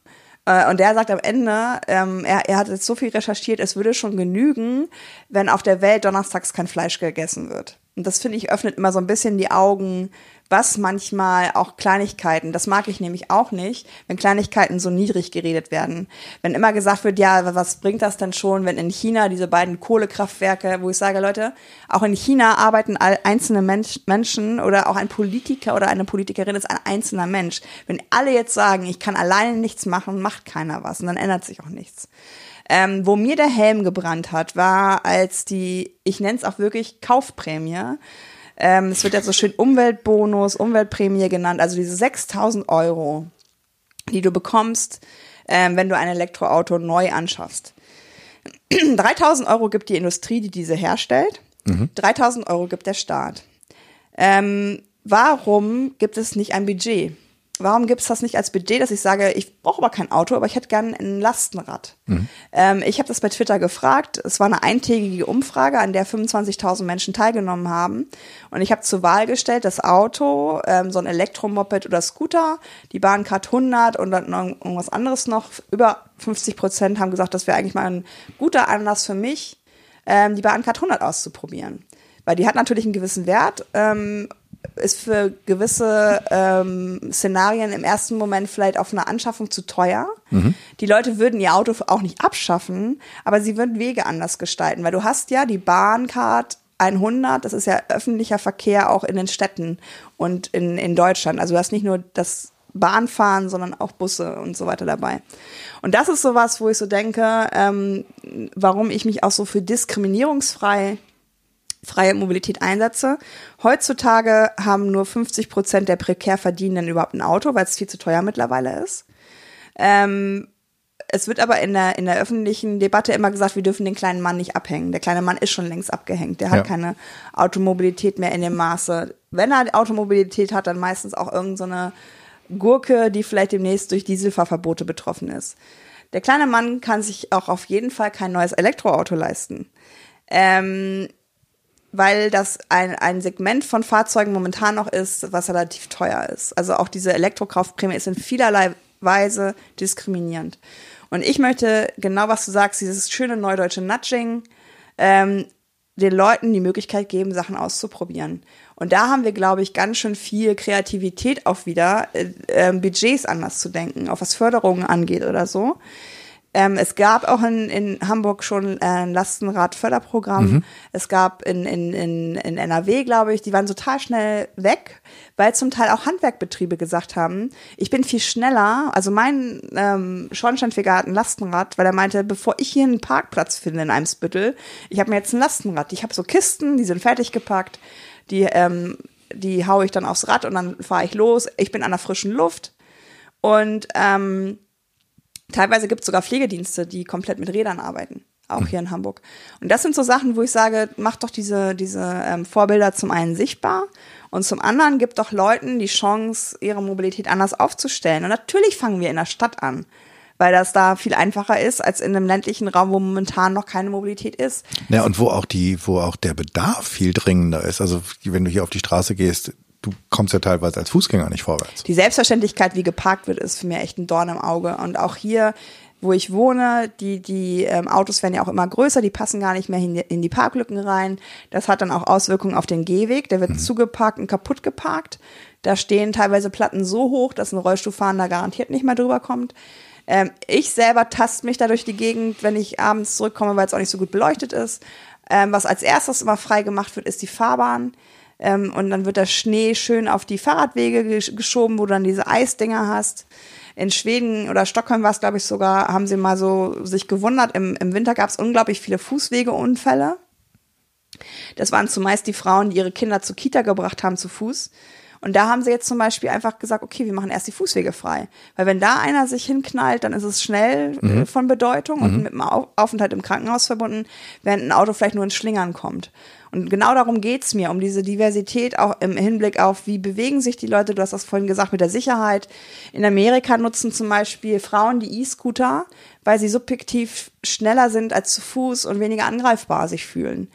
Äh, und der sagt am Ende, ähm, er, er hat jetzt so viel recherchiert, es würde schon genügen, wenn auf der Welt donnerstags kein Fleisch gegessen wird. Und das finde ich öffnet immer so ein bisschen die Augen, was manchmal auch Kleinigkeiten, das mag ich nämlich auch nicht, wenn Kleinigkeiten so niedrig geredet werden. Wenn immer gesagt wird, ja, was bringt das denn schon, wenn in China diese beiden Kohlekraftwerke, wo ich sage, Leute, auch in China arbeiten einzelne Mensch, Menschen oder auch ein Politiker oder eine Politikerin ist ein einzelner Mensch. Wenn alle jetzt sagen, ich kann alleine nichts machen, macht keiner was und dann ändert sich auch nichts. Ähm, wo mir der Helm gebrannt hat, war als die, ich nenne es auch wirklich Kaufprämie, ähm, es wird ja so schön Umweltbonus, Umweltprämie genannt, also diese 6000 Euro, die du bekommst, ähm, wenn du ein Elektroauto neu anschaffst. *clears throat* 3000 Euro gibt die Industrie, die diese herstellt. Mhm. 3000 Euro gibt der Staat. Ähm, warum gibt es nicht ein Budget? Warum gibt es das nicht als Budget, dass ich sage, ich brauche aber kein Auto, aber ich hätte gerne ein Lastenrad. Mhm. Ähm, ich habe das bei Twitter gefragt. Es war eine eintägige Umfrage, an der 25.000 Menschen teilgenommen haben. Und ich habe zur Wahl gestellt, das Auto, ähm, so ein Elektromoped oder Scooter, die Bahncard 100 und dann irgendwas anderes noch. Über 50 Prozent haben gesagt, das wäre eigentlich mal ein guter Anlass für mich, ähm, die Bahncard 100 auszuprobieren. Weil die hat natürlich einen gewissen Wert ähm, ist für gewisse ähm, Szenarien im ersten Moment vielleicht auf eine Anschaffung zu teuer. Mhm. Die Leute würden ihr Auto auch nicht abschaffen, aber sie würden Wege anders gestalten, weil du hast ja die Bahncard 100, das ist ja öffentlicher Verkehr auch in den Städten und in, in Deutschland. Also du hast nicht nur das Bahnfahren, sondern auch Busse und so weiter dabei. Und das ist sowas, wo ich so denke, ähm, warum ich mich auch so für diskriminierungsfrei freie Mobilität einsetze. Heutzutage haben nur 50 Prozent der prekär Verdienenden überhaupt ein Auto, weil es viel zu teuer mittlerweile ist. Ähm, es wird aber in der, in der öffentlichen Debatte immer gesagt, wir dürfen den kleinen Mann nicht abhängen. Der kleine Mann ist schon längst abgehängt. Der hat ja. keine Automobilität mehr in dem Maße. Wenn er Automobilität hat, dann meistens auch irgendeine so Gurke, die vielleicht demnächst durch Dieselfahrverbote betroffen ist. Der kleine Mann kann sich auch auf jeden Fall kein neues Elektroauto leisten. Ähm, weil das ein, ein Segment von Fahrzeugen momentan noch ist, was relativ teuer ist. Also auch diese Elektrokraftprämie ist in vielerlei Weise diskriminierend. Und ich möchte genau, was du sagst, dieses schöne neudeutsche Nudging, ähm, den Leuten die Möglichkeit geben, Sachen auszuprobieren. Und da haben wir, glaube ich, ganz schön viel Kreativität auch wieder, äh, äh, Budgets anders zu denken, auch was Förderungen angeht oder so. Ähm, es gab auch in, in Hamburg schon äh, ein Lastenradförderprogramm. Mhm. Es gab in, in, in, in NRW, glaube ich, die waren total schnell weg, weil zum Teil auch Handwerkbetriebe gesagt haben, ich bin viel schneller. Also mein ähm, Schornsteinfeger hat ein Lastenrad, weil er meinte, bevor ich hier einen Parkplatz finde in Eimsbüttel, ich habe mir jetzt ein Lastenrad. Ich habe so Kisten, die sind fertig gepackt, die, ähm, die haue ich dann aufs Rad und dann fahre ich los. Ich bin an der frischen Luft. Und ähm, Teilweise gibt es sogar Pflegedienste, die komplett mit Rädern arbeiten, auch hier in Hamburg. Und das sind so Sachen, wo ich sage, mach doch diese, diese ähm, Vorbilder zum einen sichtbar und zum anderen gibt doch Leuten die Chance, ihre Mobilität anders aufzustellen. Und natürlich fangen wir in der Stadt an weil das da viel einfacher ist als in einem ländlichen Raum, wo momentan noch keine Mobilität ist. Ja, und wo auch die, wo auch der Bedarf viel dringender ist. Also wenn du hier auf die Straße gehst, du kommst ja teilweise als Fußgänger nicht vorwärts. Die Selbstverständlichkeit, wie geparkt wird, ist für mich echt ein Dorn im Auge. Und auch hier, wo ich wohne, die, die ähm, Autos werden ja auch immer größer, die passen gar nicht mehr in die, in die Parklücken rein. Das hat dann auch Auswirkungen auf den Gehweg. Der wird mhm. zugeparkt und kaputt geparkt. Da stehen teilweise Platten so hoch, dass ein Rollstuhlfahrender garantiert nicht mehr drüber kommt. Ähm, ich selber tast mich da durch die Gegend, wenn ich abends zurückkomme, weil es auch nicht so gut beleuchtet ist. Ähm, was als erstes immer frei gemacht wird, ist die Fahrbahn. Ähm, und dann wird der Schnee schön auf die Fahrradwege geschoben, wo du dann diese Eisdinger hast. In Schweden oder Stockholm war es, glaube ich, sogar, haben sie mal so sich gewundert. Im, im Winter gab es unglaublich viele Fußwegeunfälle. Das waren zumeist die Frauen, die ihre Kinder zur Kita gebracht haben zu Fuß. Und da haben sie jetzt zum Beispiel einfach gesagt, okay, wir machen erst die Fußwege frei. Weil wenn da einer sich hinknallt, dann ist es schnell äh, mhm. von Bedeutung mhm. und mit dem Aufenthalt im Krankenhaus verbunden, während ein Auto vielleicht nur in Schlingern kommt. Und genau darum geht's mir, um diese Diversität auch im Hinblick auf, wie bewegen sich die Leute. Du hast das vorhin gesagt mit der Sicherheit. In Amerika nutzen zum Beispiel Frauen die E-Scooter, weil sie subjektiv schneller sind als zu Fuß und weniger angreifbar sich fühlen.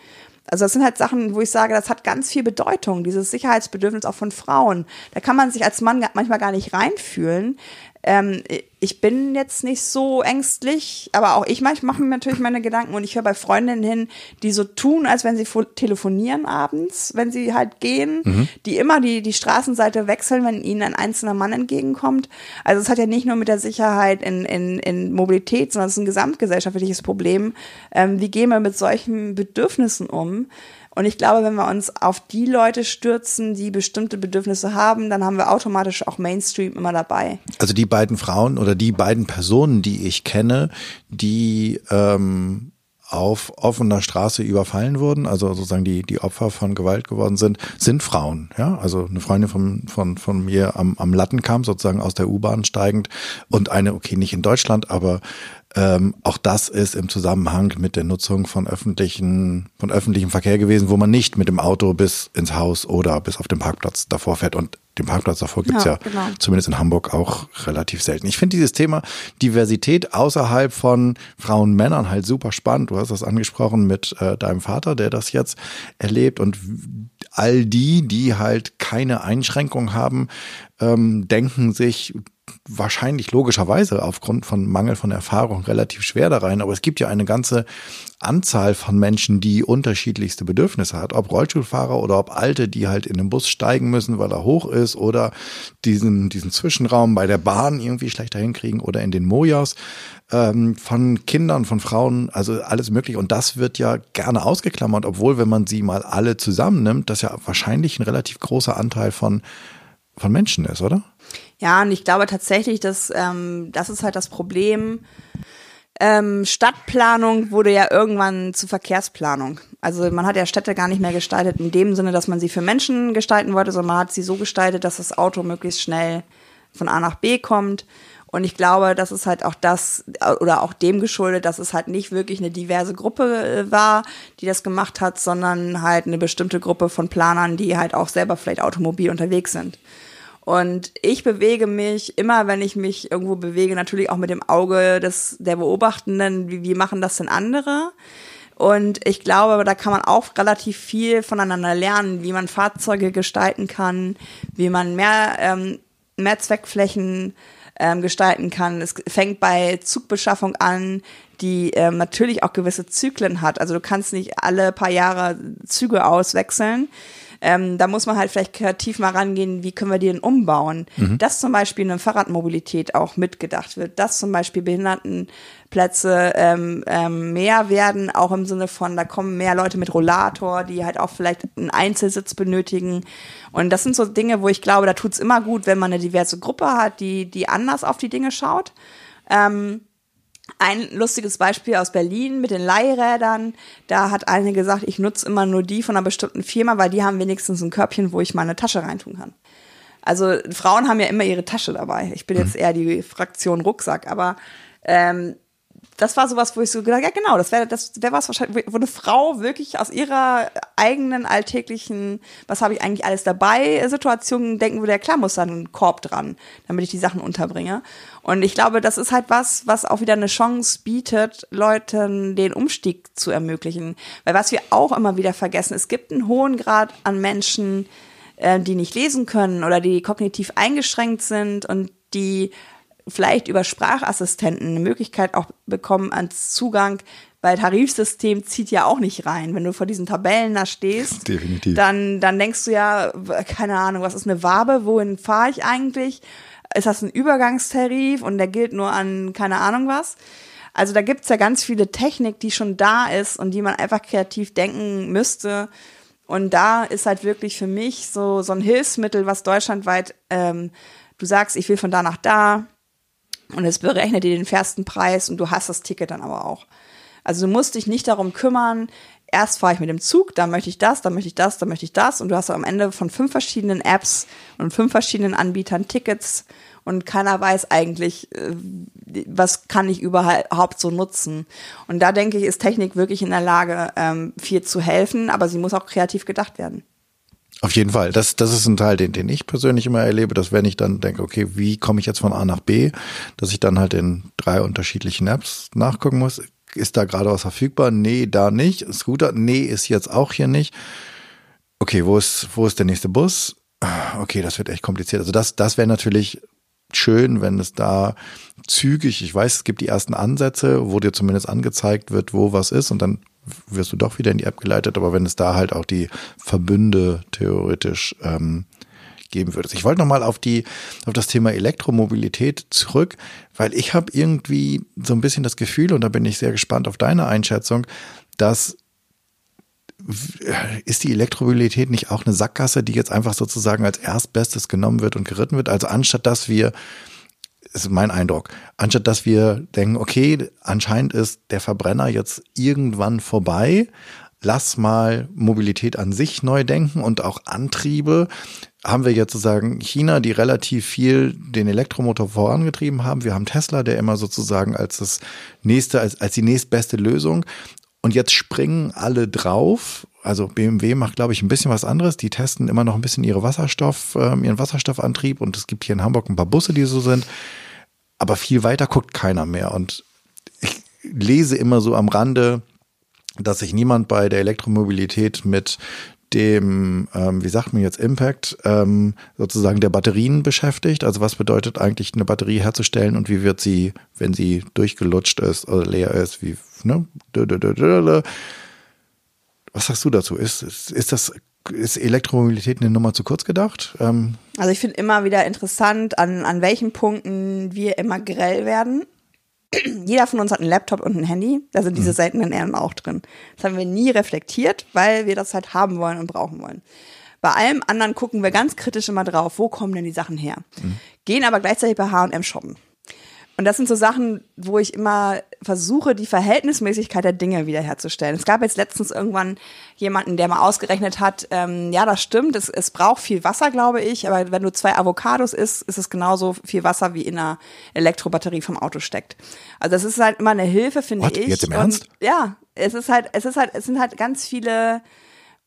Also das sind halt Sachen, wo ich sage, das hat ganz viel Bedeutung, dieses Sicherheitsbedürfnis auch von Frauen. Da kann man sich als Mann manchmal gar nicht reinfühlen. Ähm, ich bin jetzt nicht so ängstlich, aber auch ich mache mir natürlich meine Gedanken und ich höre bei Freundinnen hin, die so tun, als wenn sie telefonieren abends, wenn sie halt gehen, mhm. die immer die, die Straßenseite wechseln, wenn ihnen ein einzelner Mann entgegenkommt. Also es hat ja nicht nur mit der Sicherheit in, in, in Mobilität, sondern es ist ein gesamtgesellschaftliches Problem. Ähm, wie gehen wir mit solchen Bedürfnissen um? Und ich glaube, wenn wir uns auf die Leute stürzen, die bestimmte Bedürfnisse haben, dann haben wir automatisch auch Mainstream immer dabei. Also die beiden Frauen oder die beiden Personen, die ich kenne, die ähm, auf offener Straße überfallen wurden, also sozusagen die, die Opfer von Gewalt geworden sind, sind Frauen. Ja, also eine Freundin von, von, von mir am, am Lattenkamp, sozusagen aus der U-Bahn steigend und eine, okay, nicht in Deutschland, aber ähm, auch das ist im Zusammenhang mit der Nutzung von öffentlichen, von öffentlichem Verkehr gewesen, wo man nicht mit dem Auto bis ins Haus oder bis auf den Parkplatz davor fährt. Und den Parkplatz davor gibt's ja, ja genau. zumindest in Hamburg auch relativ selten. Ich finde dieses Thema Diversität außerhalb von Frauen, Männern halt super spannend. Du hast das angesprochen mit äh, deinem Vater, der das jetzt erlebt und all die, die halt keine Einschränkung haben, ähm, denken sich, wahrscheinlich logischerweise aufgrund von Mangel von Erfahrung relativ schwer da rein. Aber es gibt ja eine ganze Anzahl von Menschen, die unterschiedlichste Bedürfnisse hat. Ob Rollstuhlfahrer oder ob Alte, die halt in den Bus steigen müssen, weil er hoch ist oder diesen, diesen Zwischenraum bei der Bahn irgendwie schlechter hinkriegen oder in den Mojas ähm, von Kindern, von Frauen, also alles möglich. Und das wird ja gerne ausgeklammert, obwohl, wenn man sie mal alle zusammennimmt, das ja wahrscheinlich ein relativ großer Anteil von, von Menschen ist, oder? Ja, und ich glaube tatsächlich, dass ähm, das ist halt das Problem. Ähm, Stadtplanung wurde ja irgendwann zu Verkehrsplanung. Also man hat ja Städte gar nicht mehr gestaltet in dem Sinne, dass man sie für Menschen gestalten wollte, sondern man hat sie so gestaltet, dass das Auto möglichst schnell von A nach B kommt. Und ich glaube, das ist halt auch das oder auch dem geschuldet, dass es halt nicht wirklich eine diverse Gruppe äh, war, die das gemacht hat, sondern halt eine bestimmte Gruppe von Planern, die halt auch selber vielleicht automobil unterwegs sind. Und ich bewege mich immer, wenn ich mich irgendwo bewege, natürlich auch mit dem Auge des, der Beobachtenden, wie, wie machen das denn andere? Und ich glaube, da kann man auch relativ viel voneinander lernen, wie man Fahrzeuge gestalten kann, wie man mehr, ähm, mehr Zweckflächen ähm, gestalten kann. Es fängt bei Zugbeschaffung an, die ähm, natürlich auch gewisse Zyklen hat. Also du kannst nicht alle paar Jahre Züge auswechseln. Ähm, da muss man halt vielleicht kreativ mal rangehen, wie können wir die denn umbauen. Mhm. Dass zum Beispiel eine Fahrradmobilität auch mitgedacht wird, dass zum Beispiel Behindertenplätze ähm, ähm, mehr werden, auch im Sinne von, da kommen mehr Leute mit Rollator, die halt auch vielleicht einen Einzelsitz benötigen. Und das sind so Dinge, wo ich glaube, da tut's immer gut, wenn man eine diverse Gruppe hat, die, die anders auf die Dinge schaut. Ähm, ein lustiges Beispiel aus Berlin mit den Leihrädern. Da hat eine gesagt, ich nutze immer nur die von einer bestimmten Firma, weil die haben wenigstens ein Körbchen, wo ich meine Tasche reintun kann. Also Frauen haben ja immer ihre Tasche dabei. Ich bin jetzt mhm. eher die Fraktion Rucksack, aber ähm, das war sowas, wo ich so gedacht, ja genau, das wäre das wäre was wahrscheinlich, wo eine Frau wirklich aus ihrer eigenen alltäglichen, was habe ich eigentlich alles dabei, Situation denken würde, ja klar muss da ein Korb dran, damit ich die Sachen unterbringe. Und ich glaube, das ist halt was, was auch wieder eine Chance bietet, Leuten den Umstieg zu ermöglichen. Weil was wir auch immer wieder vergessen, es gibt einen hohen Grad an Menschen, äh, die nicht lesen können oder die kognitiv eingeschränkt sind und die vielleicht über Sprachassistenten eine Möglichkeit auch bekommen ans Zugang, weil Tarifsystem zieht ja auch nicht rein. Wenn du vor diesen Tabellen da stehst, Definitiv. Dann, dann denkst du ja, keine Ahnung, was ist eine Wabe, wohin fahre ich eigentlich? Ist das ein Übergangstarif und der gilt nur an keine Ahnung was? Also da gibt's ja ganz viele Technik, die schon da ist und die man einfach kreativ denken müsste. Und da ist halt wirklich für mich so, so ein Hilfsmittel, was deutschlandweit, ähm, du sagst, ich will von da nach da, und es berechnet dir den fairsten Preis und du hast das Ticket dann aber auch. Also du musst dich nicht darum kümmern, erst fahre ich mit dem Zug, dann möchte ich das, dann möchte ich das, dann möchte ich das und du hast am Ende von fünf verschiedenen Apps und fünf verschiedenen Anbietern Tickets und keiner weiß eigentlich, äh, was kann ich überhaupt so nutzen. Und da denke ich, ist Technik wirklich in der Lage, ähm, viel zu helfen, aber sie muss auch kreativ gedacht werden. Auf jeden Fall. Das, das ist ein Teil, den, den ich persönlich immer erlebe, dass wenn ich dann denke, okay, wie komme ich jetzt von A nach B, dass ich dann halt in drei unterschiedlichen Apps nachgucken muss. Ist da gerade was verfügbar? Nee, da nicht. Scooter? Nee, ist jetzt auch hier nicht. Okay, wo ist, wo ist der nächste Bus? Okay, das wird echt kompliziert. Also das, das wäre natürlich schön, wenn es da zügig, ich weiß, es gibt die ersten Ansätze, wo dir zumindest angezeigt wird, wo was ist und dann wirst du doch wieder in die App geleitet, aber wenn es da halt auch die Verbünde theoretisch ähm, geben würdest. Ich wollte nochmal auf die, auf das Thema Elektromobilität zurück, weil ich habe irgendwie so ein bisschen das Gefühl, und da bin ich sehr gespannt auf deine Einschätzung, dass ist die Elektromobilität nicht auch eine Sackgasse, die jetzt einfach sozusagen als Erstbestes genommen wird und geritten wird? Also anstatt dass wir, ist mein Eindruck, anstatt dass wir denken, okay, anscheinend ist der Verbrenner jetzt irgendwann vorbei, lass mal Mobilität an sich neu denken und auch Antriebe. Haben wir jetzt sozusagen China, die relativ viel den Elektromotor vorangetrieben haben. Wir haben Tesla, der immer sozusagen als das nächste, als, als die nächstbeste Lösung. Und jetzt springen alle drauf. Also BMW macht, glaube ich, ein bisschen was anderes. Die testen immer noch ein bisschen ihre Wasserstoff, äh, ihren Wasserstoffantrieb. Und es gibt hier in Hamburg ein paar Busse, die so sind. Aber viel weiter guckt keiner mehr. Und ich lese immer so am Rande, dass sich niemand bei der Elektromobilität mit dem, ähm, wie sagt man jetzt, Impact ähm, sozusagen der Batterien beschäftigt. Also was bedeutet eigentlich eine Batterie herzustellen und wie wird sie, wenn sie durchgelutscht ist oder leer ist, wie, ne? Was sagst du dazu? Ist, ist, ist das ist Elektromobilität eine Nummer zu kurz gedacht? Ähm also ich finde immer wieder interessant, an, an welchen Punkten wir immer grell werden jeder von uns hat einen Laptop und ein Handy. Da sind diese mhm. seltenen Erden auch drin. Das haben wir nie reflektiert, weil wir das halt haben wollen und brauchen wollen. Bei allem anderen gucken wir ganz kritisch immer drauf, wo kommen denn die Sachen her? Mhm. Gehen aber gleichzeitig bei H&M shoppen. Und das sind so Sachen, wo ich immer versuche, die Verhältnismäßigkeit der Dinge wiederherzustellen. Es gab jetzt letztens irgendwann jemanden, der mal ausgerechnet hat, ähm, ja, das stimmt, es, es braucht viel Wasser, glaube ich, aber wenn du zwei Avocados isst, ist es genauso viel Wasser, wie in einer Elektrobatterie vom Auto steckt. Also das ist halt immer eine Hilfe, finde What? ich. Jetzt im Ernst? Und, ja, es ist halt, es ist halt, es sind halt ganz viele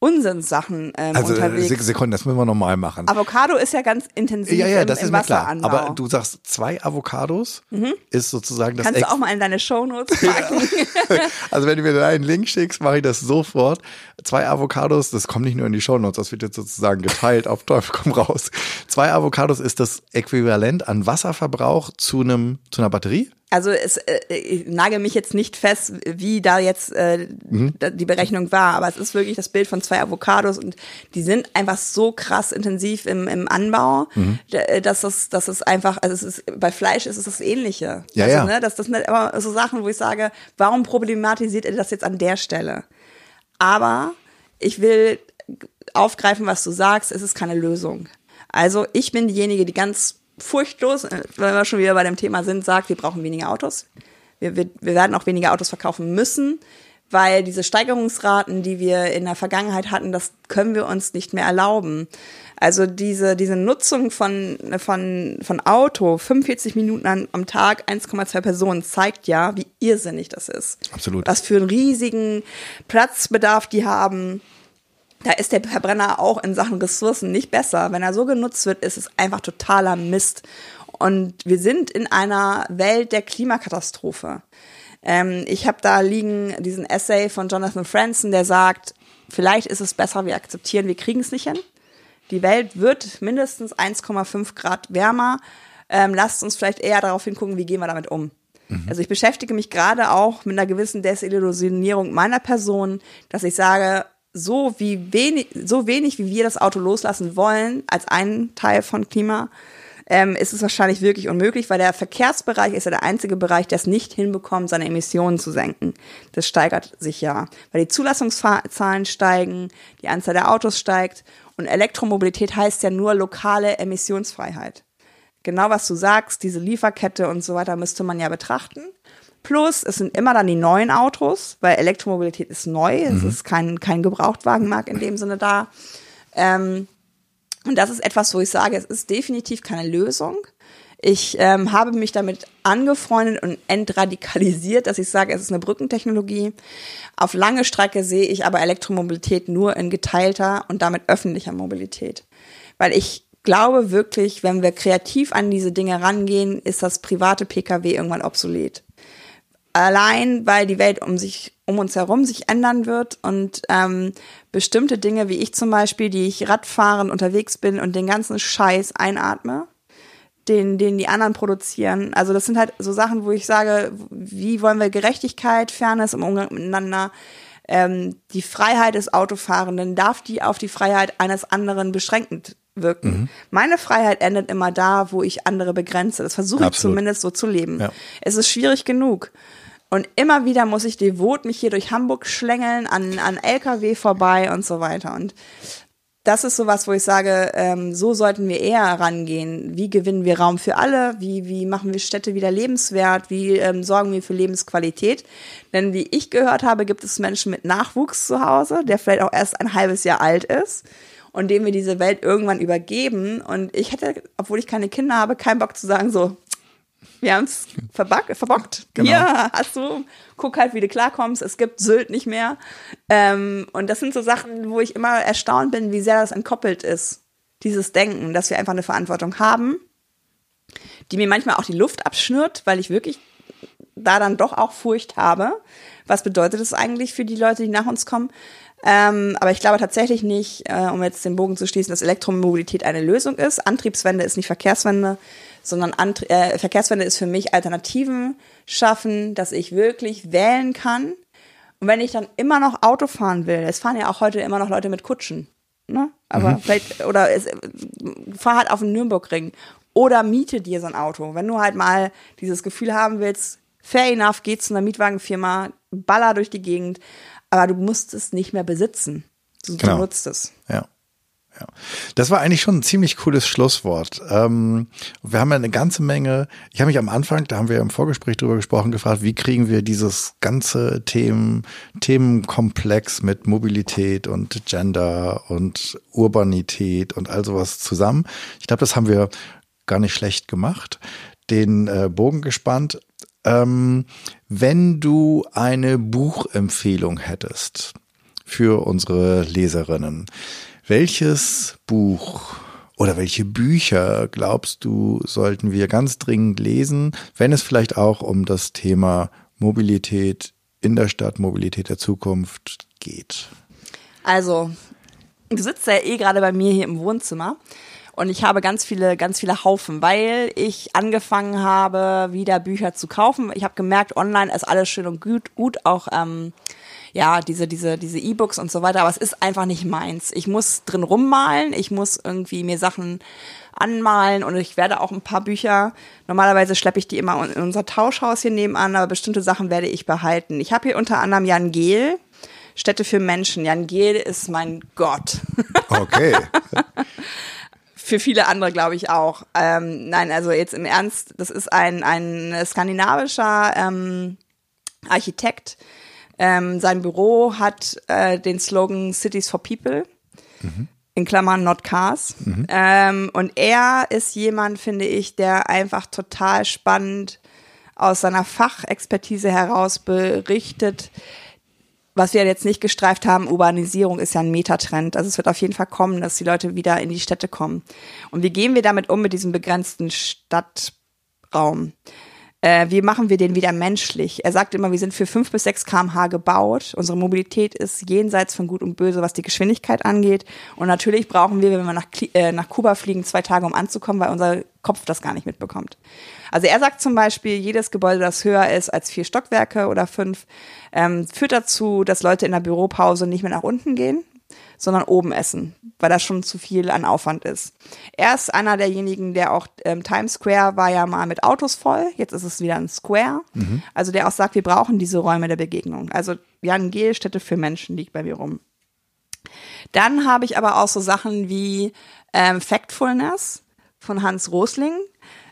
Unsinnssachen ähm, also, unterwegs. Sekunden, das müssen wir nochmal machen. Avocado ist ja ganz intensiv ja, ja, im, das im ist mir klar. Wasseranbau. Aber du sagst zwei Avocados mhm. ist sozusagen das. Kannst du auch mal in deine Shownotes packen. *laughs* also wenn du mir da einen Link schickst, mache ich das sofort. Zwei Avocados, das kommt nicht nur in die Shownotes, das wird jetzt sozusagen geteilt auf Teufel komm raus. Zwei Avocados ist das Äquivalent an Wasserverbrauch zu einem zu einer Batterie? Also es äh, ich nagel mich jetzt nicht fest, wie da jetzt äh, mhm. die Berechnung war, aber es ist wirklich das Bild von zwei Avocados und die sind einfach so krass intensiv im, im Anbau, mhm. Äh, dass es, dass es einfach, also es ist bei Fleisch ist es das Ähnliche. Ja, also, ja. Ne, das, das sind immer so Sachen, wo ich sage, warum problematisiert ihr das jetzt an der Stelle? Aber ich will aufgreifen, was du sagst, es ist keine Lösung. Also ich bin diejenige, die ganz furchtlos, äh, wenn wir schon wieder bei dem Thema sind, sagt, wir brauchen weniger Autos. Wir, wir, wir werden auch weniger Autos verkaufen müssen, weil diese Steigerungsraten, die wir in der Vergangenheit hatten, das können wir uns nicht mehr erlauben. Also diese, diese Nutzung von, von, von Auto, 45 Minuten am, am Tag, 1,2 Personen, zeigt ja, wie irrsinnig das ist. Absolut. Was für einen riesigen Platzbedarf die haben da ist der Verbrenner auch in Sachen Ressourcen nicht besser. Wenn er so genutzt wird, ist es einfach totaler Mist. Und wir sind in einer Welt der Klimakatastrophe. Ähm, ich habe da liegen diesen Essay von Jonathan Franzen, der sagt, vielleicht ist es besser, wir akzeptieren, wir kriegen es nicht hin. Die Welt wird mindestens 1,5 Grad wärmer. Ähm, lasst uns vielleicht eher darauf hingucken, wie gehen wir damit um. Mhm. Also ich beschäftige mich gerade auch mit einer gewissen Desillusionierung meiner Person, dass ich sage, so wie wenig, so wenig wie wir das Auto loslassen wollen als einen Teil von Klima, ähm, ist es wahrscheinlich wirklich unmöglich, weil der Verkehrsbereich ist ja der einzige Bereich, der es nicht hinbekommt, seine Emissionen zu senken. Das steigert sich ja, weil die Zulassungszahlen steigen, die Anzahl der Autos steigt und Elektromobilität heißt ja nur lokale Emissionsfreiheit. Genau was du sagst, diese Lieferkette und so weiter müsste man ja betrachten. Plus, es sind immer dann die neuen Autos, weil Elektromobilität ist neu, mhm. es ist kein, kein Gebrauchtwagenmarkt in dem Sinne da. Ähm, und das ist etwas, wo ich sage, es ist definitiv keine Lösung. Ich ähm, habe mich damit angefreundet und entradikalisiert, dass ich sage, es ist eine Brückentechnologie. Auf lange Strecke sehe ich aber Elektromobilität nur in geteilter und damit öffentlicher Mobilität. Weil ich glaube wirklich, wenn wir kreativ an diese Dinge rangehen, ist das private Pkw irgendwann obsolet allein weil die Welt um sich um uns herum sich ändern wird und ähm, bestimmte Dinge wie ich zum Beispiel, die ich Radfahren unterwegs bin und den ganzen Scheiß einatme, den, den die anderen produzieren. Also das sind halt so Sachen, wo ich sage, wie wollen wir Gerechtigkeit, Fairness im Umgang miteinander, ähm, die Freiheit des Autofahrenden, darf die auf die Freiheit eines anderen beschränkend wirken. Mhm. Meine Freiheit endet immer da, wo ich andere begrenze. Das versuche ich zumindest so zu leben. Ja. Es ist schwierig genug. Und immer wieder muss ich devot mich hier durch Hamburg schlängeln, an, an LKW vorbei und so weiter. Und das ist sowas, wo ich sage, ähm, so sollten wir eher rangehen. Wie gewinnen wir Raum für alle? Wie, wie machen wir Städte wieder lebenswert? Wie ähm, sorgen wir für Lebensqualität? Denn wie ich gehört habe, gibt es Menschen mit Nachwuchs zu Hause, der vielleicht auch erst ein halbes Jahr alt ist und dem wir diese Welt irgendwann übergeben. Und ich hätte, obwohl ich keine Kinder habe, keinen Bock zu sagen, so, wir haben es verbockt. Genau. Ja, hast du, guck halt, wie du klarkommst. Es gibt Sylt nicht mehr. Ähm, und das sind so Sachen, wo ich immer erstaunt bin, wie sehr das entkoppelt ist. Dieses Denken, dass wir einfach eine Verantwortung haben, die mir manchmal auch die Luft abschnürt, weil ich wirklich da dann doch auch Furcht habe. Was bedeutet das eigentlich für die Leute, die nach uns kommen? Ähm, aber ich glaube tatsächlich nicht, äh, um jetzt den Bogen zu schließen, dass Elektromobilität eine Lösung ist. Antriebswende ist nicht Verkehrswende, sondern Ant äh, Verkehrswende ist für mich Alternativen schaffen, dass ich wirklich wählen kann. Und wenn ich dann immer noch Auto fahren will, es fahren ja auch heute immer noch Leute mit Kutschen, ne? Aber mhm. vielleicht, oder es, fahr halt auf den Nürburgring oder miete dir so ein Auto. Wenn du halt mal dieses Gefühl haben willst, fair enough, geh zu einer Mietwagenfirma, baller durch die Gegend aber du musst es nicht mehr besitzen. Du genau. nutzt es. Ja. Ja. Das war eigentlich schon ein ziemlich cooles Schlusswort. Ähm, wir haben ja eine ganze Menge, ich habe mich am Anfang, da haben wir im Vorgespräch drüber gesprochen, gefragt, wie kriegen wir dieses ganze Themen, Themenkomplex mit Mobilität und Gender und Urbanität und all sowas zusammen. Ich glaube, das haben wir gar nicht schlecht gemacht, den äh, Bogen gespannt. Ähm, wenn du eine Buchempfehlung hättest für unsere Leserinnen, welches Buch oder welche Bücher glaubst du, sollten wir ganz dringend lesen, wenn es vielleicht auch um das Thema Mobilität in der Stadt, Mobilität der Zukunft geht? Also, du sitzt ja eh gerade bei mir hier im Wohnzimmer und ich habe ganz viele, ganz viele Haufen, weil ich angefangen habe, wieder Bücher zu kaufen. Ich habe gemerkt, online ist alles schön und gut, gut auch ähm, ja diese diese diese E-Books und so weiter. Aber es ist einfach nicht meins. Ich muss drin rummalen, ich muss irgendwie mir Sachen anmalen und ich werde auch ein paar Bücher. Normalerweise schleppe ich die immer in unser Tauschhaus hier nebenan, aber bestimmte Sachen werde ich behalten. Ich habe hier unter anderem Jan Gehl. Städte für Menschen. Jan Gehl ist mein Gott. Okay. *laughs* für viele andere glaube ich auch. Ähm, nein, also jetzt im Ernst, das ist ein, ein skandinavischer ähm, Architekt. Ähm, sein Büro hat äh, den Slogan Cities for People. Mhm. In Klammern Not Cars. Mhm. Ähm, und er ist jemand, finde ich, der einfach total spannend aus seiner Fachexpertise heraus berichtet, was wir jetzt nicht gestreift haben, Urbanisierung ist ja ein Metatrend. Also es wird auf jeden Fall kommen, dass die Leute wieder in die Städte kommen. Und wie gehen wir damit um mit diesem begrenzten Stadtraum? Äh, wie machen wir den wieder menschlich? Er sagt immer, wir sind für fünf bis sechs kmh gebaut. Unsere Mobilität ist jenseits von Gut und Böse, was die Geschwindigkeit angeht. Und natürlich brauchen wir, wenn wir nach, äh, nach Kuba fliegen, zwei Tage, um anzukommen, weil unser Kopf das gar nicht mitbekommt. Also er sagt zum Beispiel, jedes Gebäude, das höher ist als vier Stockwerke oder fünf, ähm, führt dazu, dass Leute in der Büropause nicht mehr nach unten gehen, sondern oben essen, weil das schon zu viel an Aufwand ist. Er ist einer derjenigen, der auch ähm, Times Square war ja mal mit Autos voll, jetzt ist es wieder ein Square. Mhm. Also der auch sagt, wir brauchen diese Räume der Begegnung. Also Jan Gehl, Städte für Menschen, liegt bei mir rum. Dann habe ich aber auch so Sachen wie ähm, Factfulness von Hans Rosling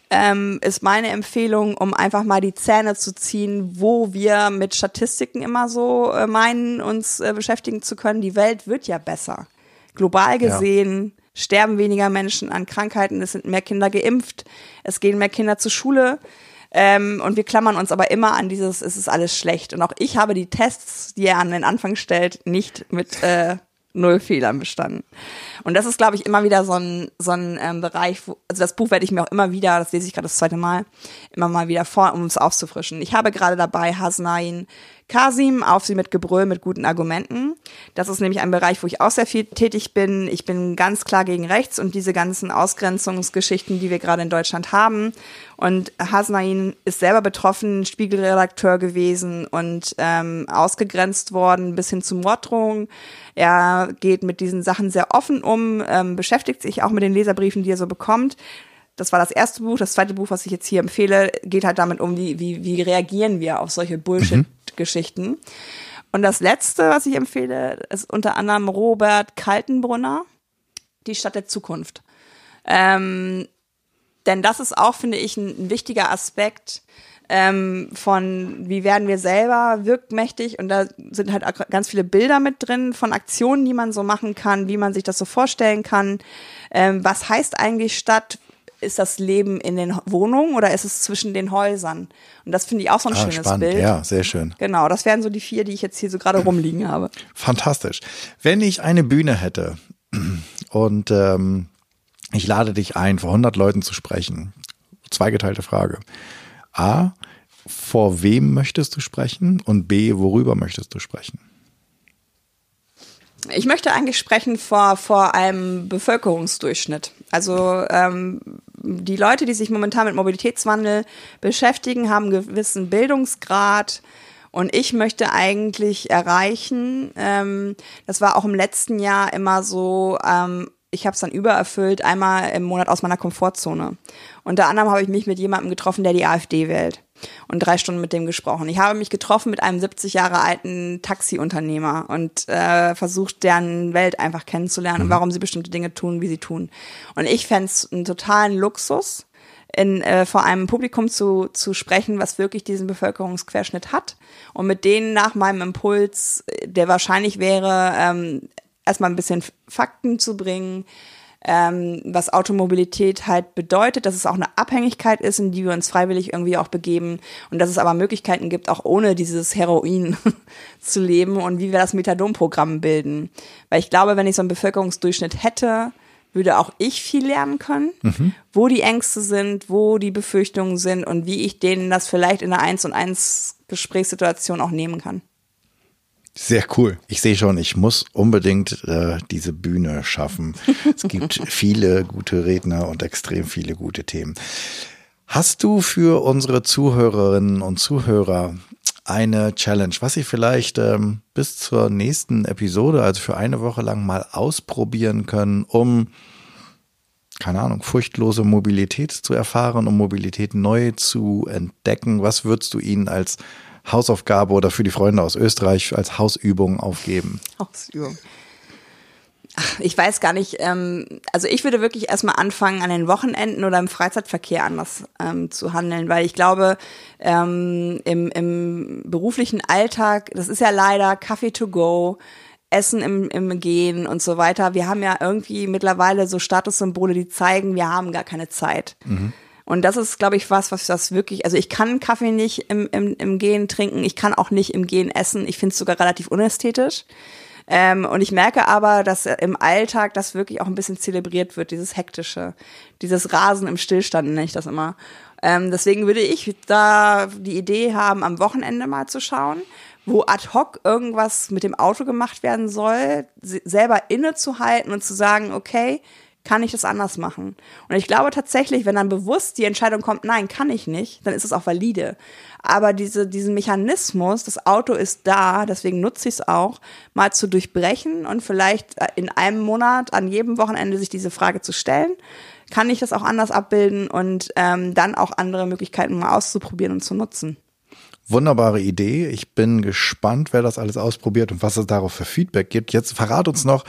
ähm, ist meine Empfehlung, um einfach mal die Zähne zu ziehen, wo wir mit Statistiken immer so äh, meinen, uns äh, beschäftigen zu können. Die Welt wird ja besser. Global gesehen ja. sterben weniger Menschen an Krankheiten, es sind mehr Kinder geimpft, es gehen mehr Kinder zur Schule. Ähm, und wir klammern uns aber immer an dieses, es ist alles schlecht. Und auch ich habe die Tests, die er an den Anfang stellt, nicht mit äh, null Fehlern bestanden. Und das ist, glaube ich, immer wieder so ein, so ein ähm, Bereich, wo, also das Buch werde ich mir auch immer wieder, das lese ich gerade das zweite Mal, immer mal wieder vor, um es aufzufrischen. Ich habe gerade dabei Hasnain Kasim, auf sie mit Gebrüll, mit guten Argumenten. Das ist nämlich ein Bereich, wo ich auch sehr viel tätig bin. Ich bin ganz klar gegen rechts und diese ganzen Ausgrenzungsgeschichten, die wir gerade in Deutschland haben. Und Hasnain ist selber betroffen, Spiegelredakteur gewesen und ähm, ausgegrenzt worden bis hin zu Morddrohungen. Er geht mit diesen Sachen sehr offen um, ähm, beschäftigt sich auch mit den Leserbriefen, die er so bekommt. Das war das erste Buch. Das zweite Buch, was ich jetzt hier empfehle, geht halt damit um, wie, wie, wie reagieren wir auf solche Bullshit-Geschichten. Und das letzte, was ich empfehle, ist unter anderem Robert Kaltenbrunner, Die Stadt der Zukunft. Ähm, denn das ist auch, finde ich, ein, ein wichtiger Aspekt ähm, von, wie werden wir selber wirkmächtig. Und da sind halt ganz viele Bilder mit drin von Aktionen, die man so machen kann, wie man sich das so vorstellen kann. Ähm, was heißt eigentlich Stadt? Ist das Leben in den Wohnungen oder ist es zwischen den Häusern? Und das finde ich auch so ein ah, schönes spannend. Bild. Ja, sehr schön. Genau, das wären so die vier, die ich jetzt hier so gerade rumliegen habe. *clears throat* Fantastisch. Wenn ich eine Bühne hätte *clears throat* und ähm, ich lade dich ein, vor 100 Leuten zu sprechen, zweigeteilte Frage. A, vor wem möchtest du sprechen? Und B, worüber möchtest du sprechen? Ich möchte eigentlich sprechen vor, vor einem Bevölkerungsdurchschnitt. Also ähm, die Leute, die sich momentan mit Mobilitätswandel beschäftigen, haben einen gewissen Bildungsgrad. Und ich möchte eigentlich erreichen, ähm, das war auch im letzten Jahr immer so, ähm, ich habe es dann übererfüllt, einmal im Monat aus meiner Komfortzone. Unter anderem habe ich mich mit jemandem getroffen, der die AfD wählt und drei Stunden mit dem gesprochen. Ich habe mich getroffen mit einem 70 Jahre alten Taxiunternehmer und äh, versucht, deren Welt einfach kennenzulernen mhm. und warum sie bestimmte Dinge tun, wie sie tun. Und ich fände es einen totalen Luxus, in, äh, vor einem Publikum zu, zu sprechen, was wirklich diesen Bevölkerungsquerschnitt hat und mit denen nach meinem Impuls, der wahrscheinlich wäre, ähm, erstmal ein bisschen Fakten zu bringen, ähm, was Automobilität halt bedeutet, dass es auch eine Abhängigkeit ist, in die wir uns freiwillig irgendwie auch begeben und dass es aber Möglichkeiten gibt, auch ohne dieses Heroin *laughs* zu leben und wie wir das Methadon-Programm bilden. Weil ich glaube, wenn ich so einen Bevölkerungsdurchschnitt hätte, würde auch ich viel lernen können, mhm. wo die Ängste sind, wo die Befürchtungen sind und wie ich denen das vielleicht in einer Eins und Eins Gesprächssituation auch nehmen kann. Sehr cool. Ich sehe schon, ich muss unbedingt äh, diese Bühne schaffen. Es gibt *laughs* viele gute Redner und extrem viele gute Themen. Hast du für unsere Zuhörerinnen und Zuhörer eine Challenge, was sie vielleicht ähm, bis zur nächsten Episode, also für eine Woche lang mal ausprobieren können, um keine Ahnung, furchtlose Mobilität zu erfahren, um Mobilität neu zu entdecken. Was würdest du ihnen als Hausaufgabe oder für die Freunde aus Österreich als Hausübung aufgeben? Hausübung. Ach, ich weiß gar nicht. Ähm, also ich würde wirklich erstmal anfangen, an den Wochenenden oder im Freizeitverkehr anders ähm, zu handeln, weil ich glaube, ähm, im, im beruflichen Alltag, das ist ja leider Kaffee to go, Essen im, im Gehen und so weiter. Wir haben ja irgendwie mittlerweile so Statussymbole, die zeigen, wir haben gar keine Zeit. Mhm. Und das ist, glaube ich, was, was das wirklich, also ich kann Kaffee nicht im, im, im Gehen trinken, ich kann auch nicht im Gehen essen. Ich finde es sogar relativ unästhetisch. Ähm, und ich merke aber, dass im Alltag das wirklich auch ein bisschen zelebriert wird, dieses Hektische, dieses Rasen im Stillstand, nenne ich das immer. Ähm, deswegen würde ich da die Idee haben, am Wochenende mal zu schauen, wo ad hoc irgendwas mit dem Auto gemacht werden soll, selber innezuhalten und zu sagen, okay, kann ich das anders machen? Und ich glaube tatsächlich, wenn dann bewusst die Entscheidung kommt, nein, kann ich nicht, dann ist es auch valide. Aber diese, diesen Mechanismus, das Auto ist da, deswegen nutze ich es auch, mal zu durchbrechen und vielleicht in einem Monat an jedem Wochenende sich diese Frage zu stellen, kann ich das auch anders abbilden und ähm, dann auch andere Möglichkeiten mal auszuprobieren und zu nutzen. Wunderbare Idee. Ich bin gespannt, wer das alles ausprobiert und was es darauf für Feedback gibt. Jetzt verrat uns noch,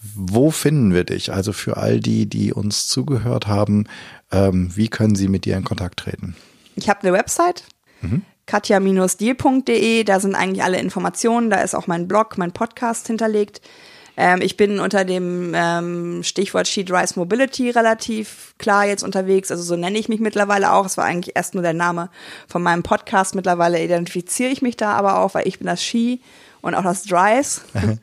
wo finden wir dich? Also für all die, die uns zugehört haben, ähm, wie können sie mit dir in Kontakt treten? Ich habe eine Website, mhm. katja-deal.de, da sind eigentlich alle Informationen, da ist auch mein Blog, mein Podcast hinterlegt. Ähm, ich bin unter dem ähm, Stichwort She Drives Mobility relativ klar jetzt unterwegs, also so nenne ich mich mittlerweile auch. Es war eigentlich erst nur der Name von meinem Podcast. Mittlerweile identifiziere ich mich da aber auch, weil ich bin das She und auch das Drives. *laughs*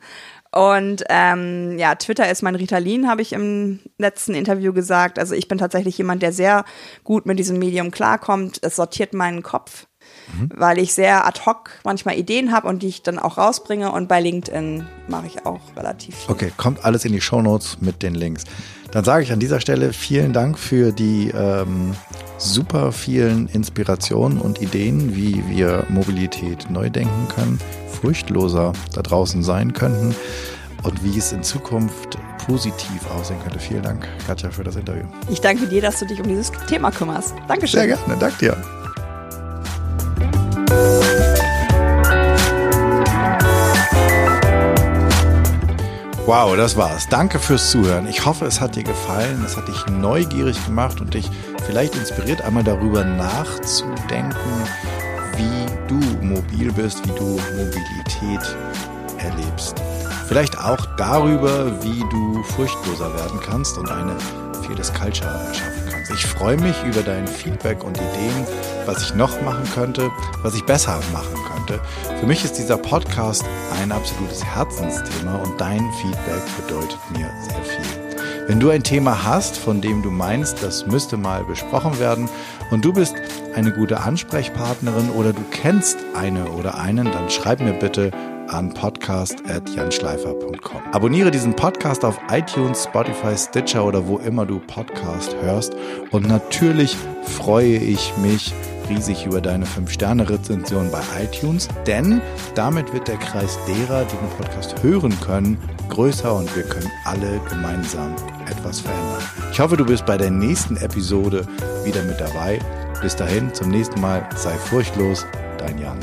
Und ähm, ja, Twitter ist mein Ritalin, habe ich im letzten Interview gesagt. Also ich bin tatsächlich jemand, der sehr gut mit diesem Medium klarkommt. Es sortiert meinen Kopf. mhm. weil ich sehr ad hoc manchmal Ideen habe und die ich dann auch rausbringe. Und bei LinkedIn mache ich auch relativ viel. Okay, kommt alles in die Shownotes mit den Links. Dann sage ich an dieser Stelle vielen Dank für die ähm, super vielen Inspirationen und Ideen, wie wir Mobilität neu denken können, furchtloser da draußen sein könnten und wie es in Zukunft positiv aussehen könnte. Vielen Dank, Katja, für das Interview. Ich danke dir, dass du dich um dieses Thema kümmerst. Dankeschön. Sehr gerne, danke dir. Wow, das war's. Danke fürs Zuhören. Ich hoffe, es hat dir gefallen, es hat dich neugierig gemacht und dich vielleicht inspiriert, einmal darüber nachzudenken, wie du mobil bist, wie du Mobilität erlebst. Vielleicht auch darüber, wie du furchtloser werden kannst und eine Fearless Culture erschaffen kannst. Ich freue mich über dein Feedback und Ideen, was ich noch machen könnte, was ich besser machen könnte. Für mich ist dieser Podcast ein absolutes Herzensthema und dein Feedback bedeutet mir sehr viel. Wenn du ein Thema hast, von dem du meinst, das müsste mal besprochen werden und du bist eine gute Ansprechpartnerin oder du kennst eine oder einen, dann schreib mir bitte an podcast.janschleifer.com. Abonniere diesen Podcast auf iTunes, Spotify, Stitcher oder wo immer du Podcast hörst. Und natürlich freue ich mich riesig über deine 5-Sterne-Rezension bei iTunes, denn damit wird der Kreis derer, die den Podcast hören können, größer und wir können alle gemeinsam etwas verändern. Ich hoffe, du bist bei der nächsten Episode wieder mit dabei. Bis dahin, zum nächsten Mal, sei furchtlos, dein Jan.